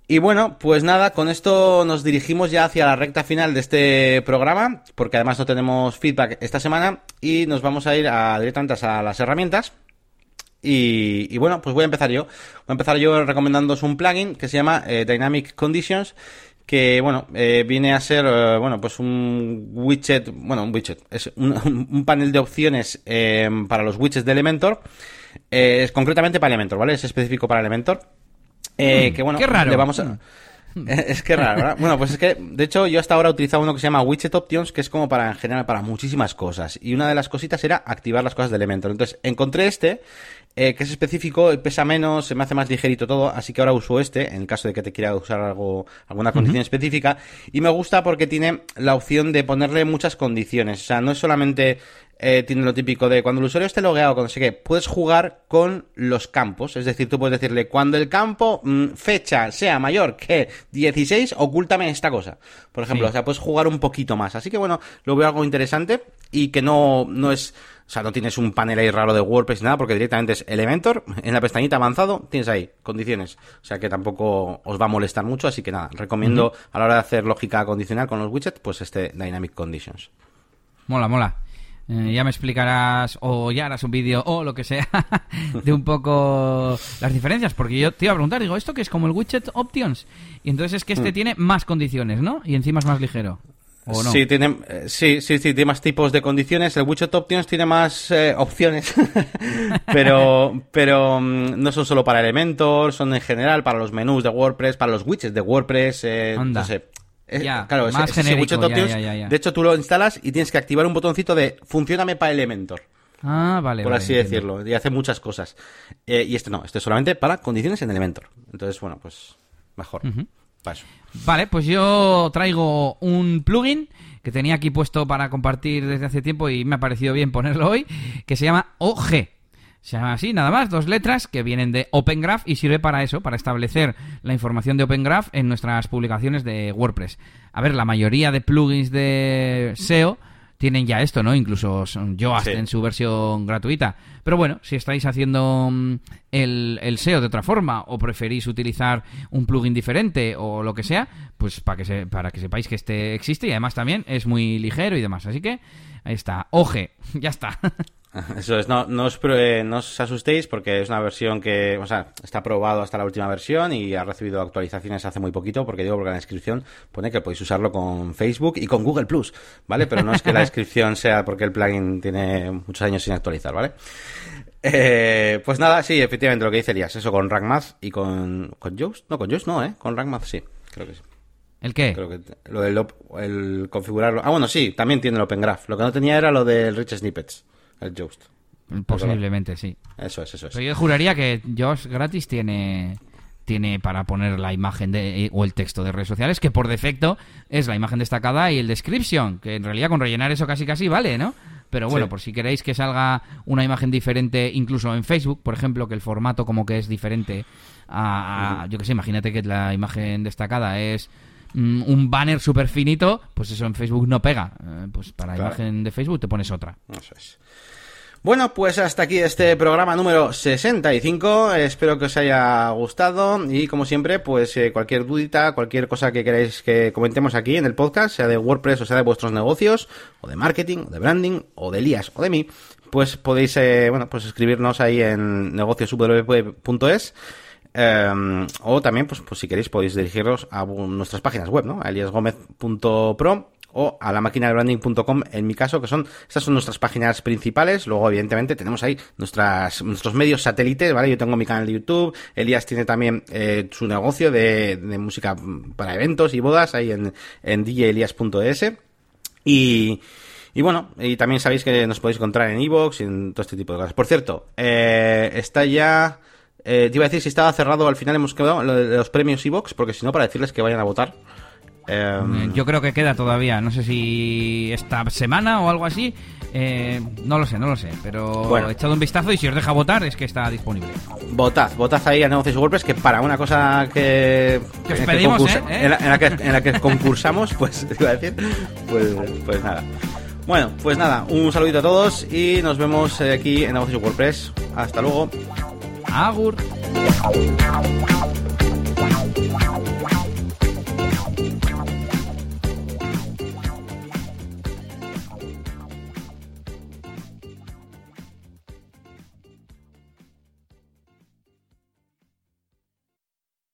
Y bueno, pues nada, con esto nos dirigimos ya hacia la recta final de este programa, porque además no tenemos feedback esta semana y nos vamos a ir a, directamente a las herramientas. Y, bueno, pues voy a empezar yo. Voy a empezar yo recomendándoos un plugin que se llama eh, Dynamic Conditions que bueno, eh, viene a ser, eh, bueno, pues un widget, bueno, un widget, es un, [LAUGHS] panel de opciones para los widgets de Elementor, es concretamente para Elementor, ¿vale? Es específico para Elementor. Mm, que bueno, qué raro. Le vamos a, [LAUGHS] Es que raro, ¿verdad? Bueno, pues es que, de hecho, yo hasta ahora he utilizado uno que se llama Widget Options, que es como para, en general, para muchísimas cosas. Y una de las cositas era activar las cosas de Elementor. Entonces, encontré este, eh, que es específico, pesa menos, se me hace más ligerito todo, así que ahora uso este, en caso de que te quiera usar algo, alguna condición específica. Y me gusta porque tiene la opción de ponerle muchas condiciones. O sea, no es solamente eh, tiene lo típico de cuando el usuario esté logueado, cuando sé qué, puedes jugar con los campos. Es decir, tú puedes decirle, cuando el campo mm, fecha sea mayor que 16, ocúltame esta cosa. Por ejemplo, o sea, puedes jugar un poquito más. Así que bueno, lo veo algo interesante y que no, no es O sea, no tienes un panel ahí raro de WordPress ni nada, porque directamente es Elementor, en la pestañita avanzado tienes ahí condiciones. O sea que tampoco os va a molestar mucho, así que nada, recomiendo a la hora de hacer lógica condicional con los widgets, pues este Dynamic Conditions. Mola, mola. Eh, ya me explicarás o ya harás un vídeo o lo que sea [LAUGHS] de un poco las diferencias, porque yo te iba a preguntar, digo, ¿esto que es como el widget options? Y entonces es que este Mm. tiene más condiciones, ¿no? Y encima es más ligero. ¿O no? Sí, tiene, eh, sí, sí, sí, tiene más tipos de condiciones. El Widget Options tiene más eh, opciones, [LAUGHS] pero, pero mm, no son solo para Elementor, son en general para los menús de WordPress, para los widgets de WordPress. Eh, Anda. no sé. Eh, Ya, claro, más ese genérico, Options, ya, ya, ya. de hecho tú lo instalas y tienes que activar un botoncito de Funcioname para Elementor, Ah, vale. por vale, así entiendo. decirlo, y hace muchas cosas. Eh, y este no, este es solamente para condiciones en Elementor. Entonces, bueno, pues mejor. Vale, pues yo traigo un plugin que tenía aquí puesto para compartir desde hace tiempo y me ha parecido bien ponerlo hoy, que se llama OG. Se llama así, nada más, dos letras que vienen de Open Graph y sirve para eso, para establecer la información de Open Graph en nuestras publicaciones de WordPress. A ver, la mayoría de plugins de SEO tienen ya esto, ¿no? Incluso Sí. en su versión gratuita. Pero bueno, si estáis haciendo mm, el, el SEO de otra forma o preferís utilizar un plugin diferente o lo que sea, pues para que, se- para que sepáis que este existe y además también es muy ligero y demás. Así que ahí está, OG, [LAUGHS] ya está. [LAUGHS] Eso es, no, no, os, no os asustéis porque es una versión que, o sea, está probado hasta la última versión y ha recibido actualizaciones hace muy poquito, porque digo, porque en la descripción pone que podéis usarlo con Facebook y con Google Plus, ¿vale? Pero no es que la [LAUGHS] descripción sea porque el plugin tiene muchos años sin actualizar, ¿vale? Eh, pues nada, sí, efectivamente lo que dice Elías, eso con RankMath y con, con Yoast, no, con Yoast no, ¿eh? Con RankMath sí, creo que sí. ¿El qué? Creo que lo del op- el configurarlo. Ah, bueno, sí, también tiene el Open Graph. Lo que no tenía era lo del Rich Snippets, el Yoast. Posiblemente, sí. Eso es, eso es. Pero yo juraría que Josh gratis tiene tiene para poner la imagen de, eh, o el texto de redes sociales, que por defecto es la imagen destacada y el description, que en realidad con rellenar eso casi casi vale, ¿no? Pero bueno, Sí. por si queréis que salga una imagen diferente, incluso en Facebook, por ejemplo, que el formato como que es diferente a, a- yo que sé, imagínate que la imagen destacada es mm, un banner súper finito, pues eso en Facebook no pega. Eh, pues para Claro. imagen de Facebook te pones otra. Bueno, pues hasta aquí este programa número 65. Espero que os haya gustado y como siempre, pues eh, cualquier dudita, cualquier cosa que queráis que comentemos aquí en el podcast, sea de WordPress o sea de vuestros negocios, o de marketing, o de branding, o de Elías, o de mí, pues podéis, eh, bueno, pues escribirnos ahí en negocioswp.es. Eh, o también, pues, pues si queréis, podéis dirigiros a nuestras páginas web, ¿no? Eliasgomez.pro o a la máquina de branding.com en mi caso, que son, estas son nuestras páginas principales. Luego, evidentemente, tenemos ahí nuestras, nuestros medios satélites, ¿vale? Yo tengo mi canal de YouTube, Elías tiene también eh, su negocio de, música para eventos y bodas ahí en, en djelias.es. Y, y bueno, y también sabéis que nos podéis encontrar en iVoox y en todo este tipo de cosas. Por cierto, eh, está ya... eh, te iba a decir si estaba cerrado, al final hemos quedado los premios iVoox, porque si no, para decirles que vayan a votar. Eh, Eh, Yo creo que queda todavía, no sé si esta semana o algo así, eh, no lo sé, no lo sé, pero Bueno. echad un vistazo y si os deja votar es que está disponible. Votad, votad ahí a Negocios WordPress, que para una cosa que... Que os en. En, la, en la que, en la que concursamos, [LAUGHS] pues, iba a decir, pues, pues nada. Bueno, pues nada, un saludito a todos y nos vemos eh, aquí en Negocios WordPress. Hasta luego. Agur.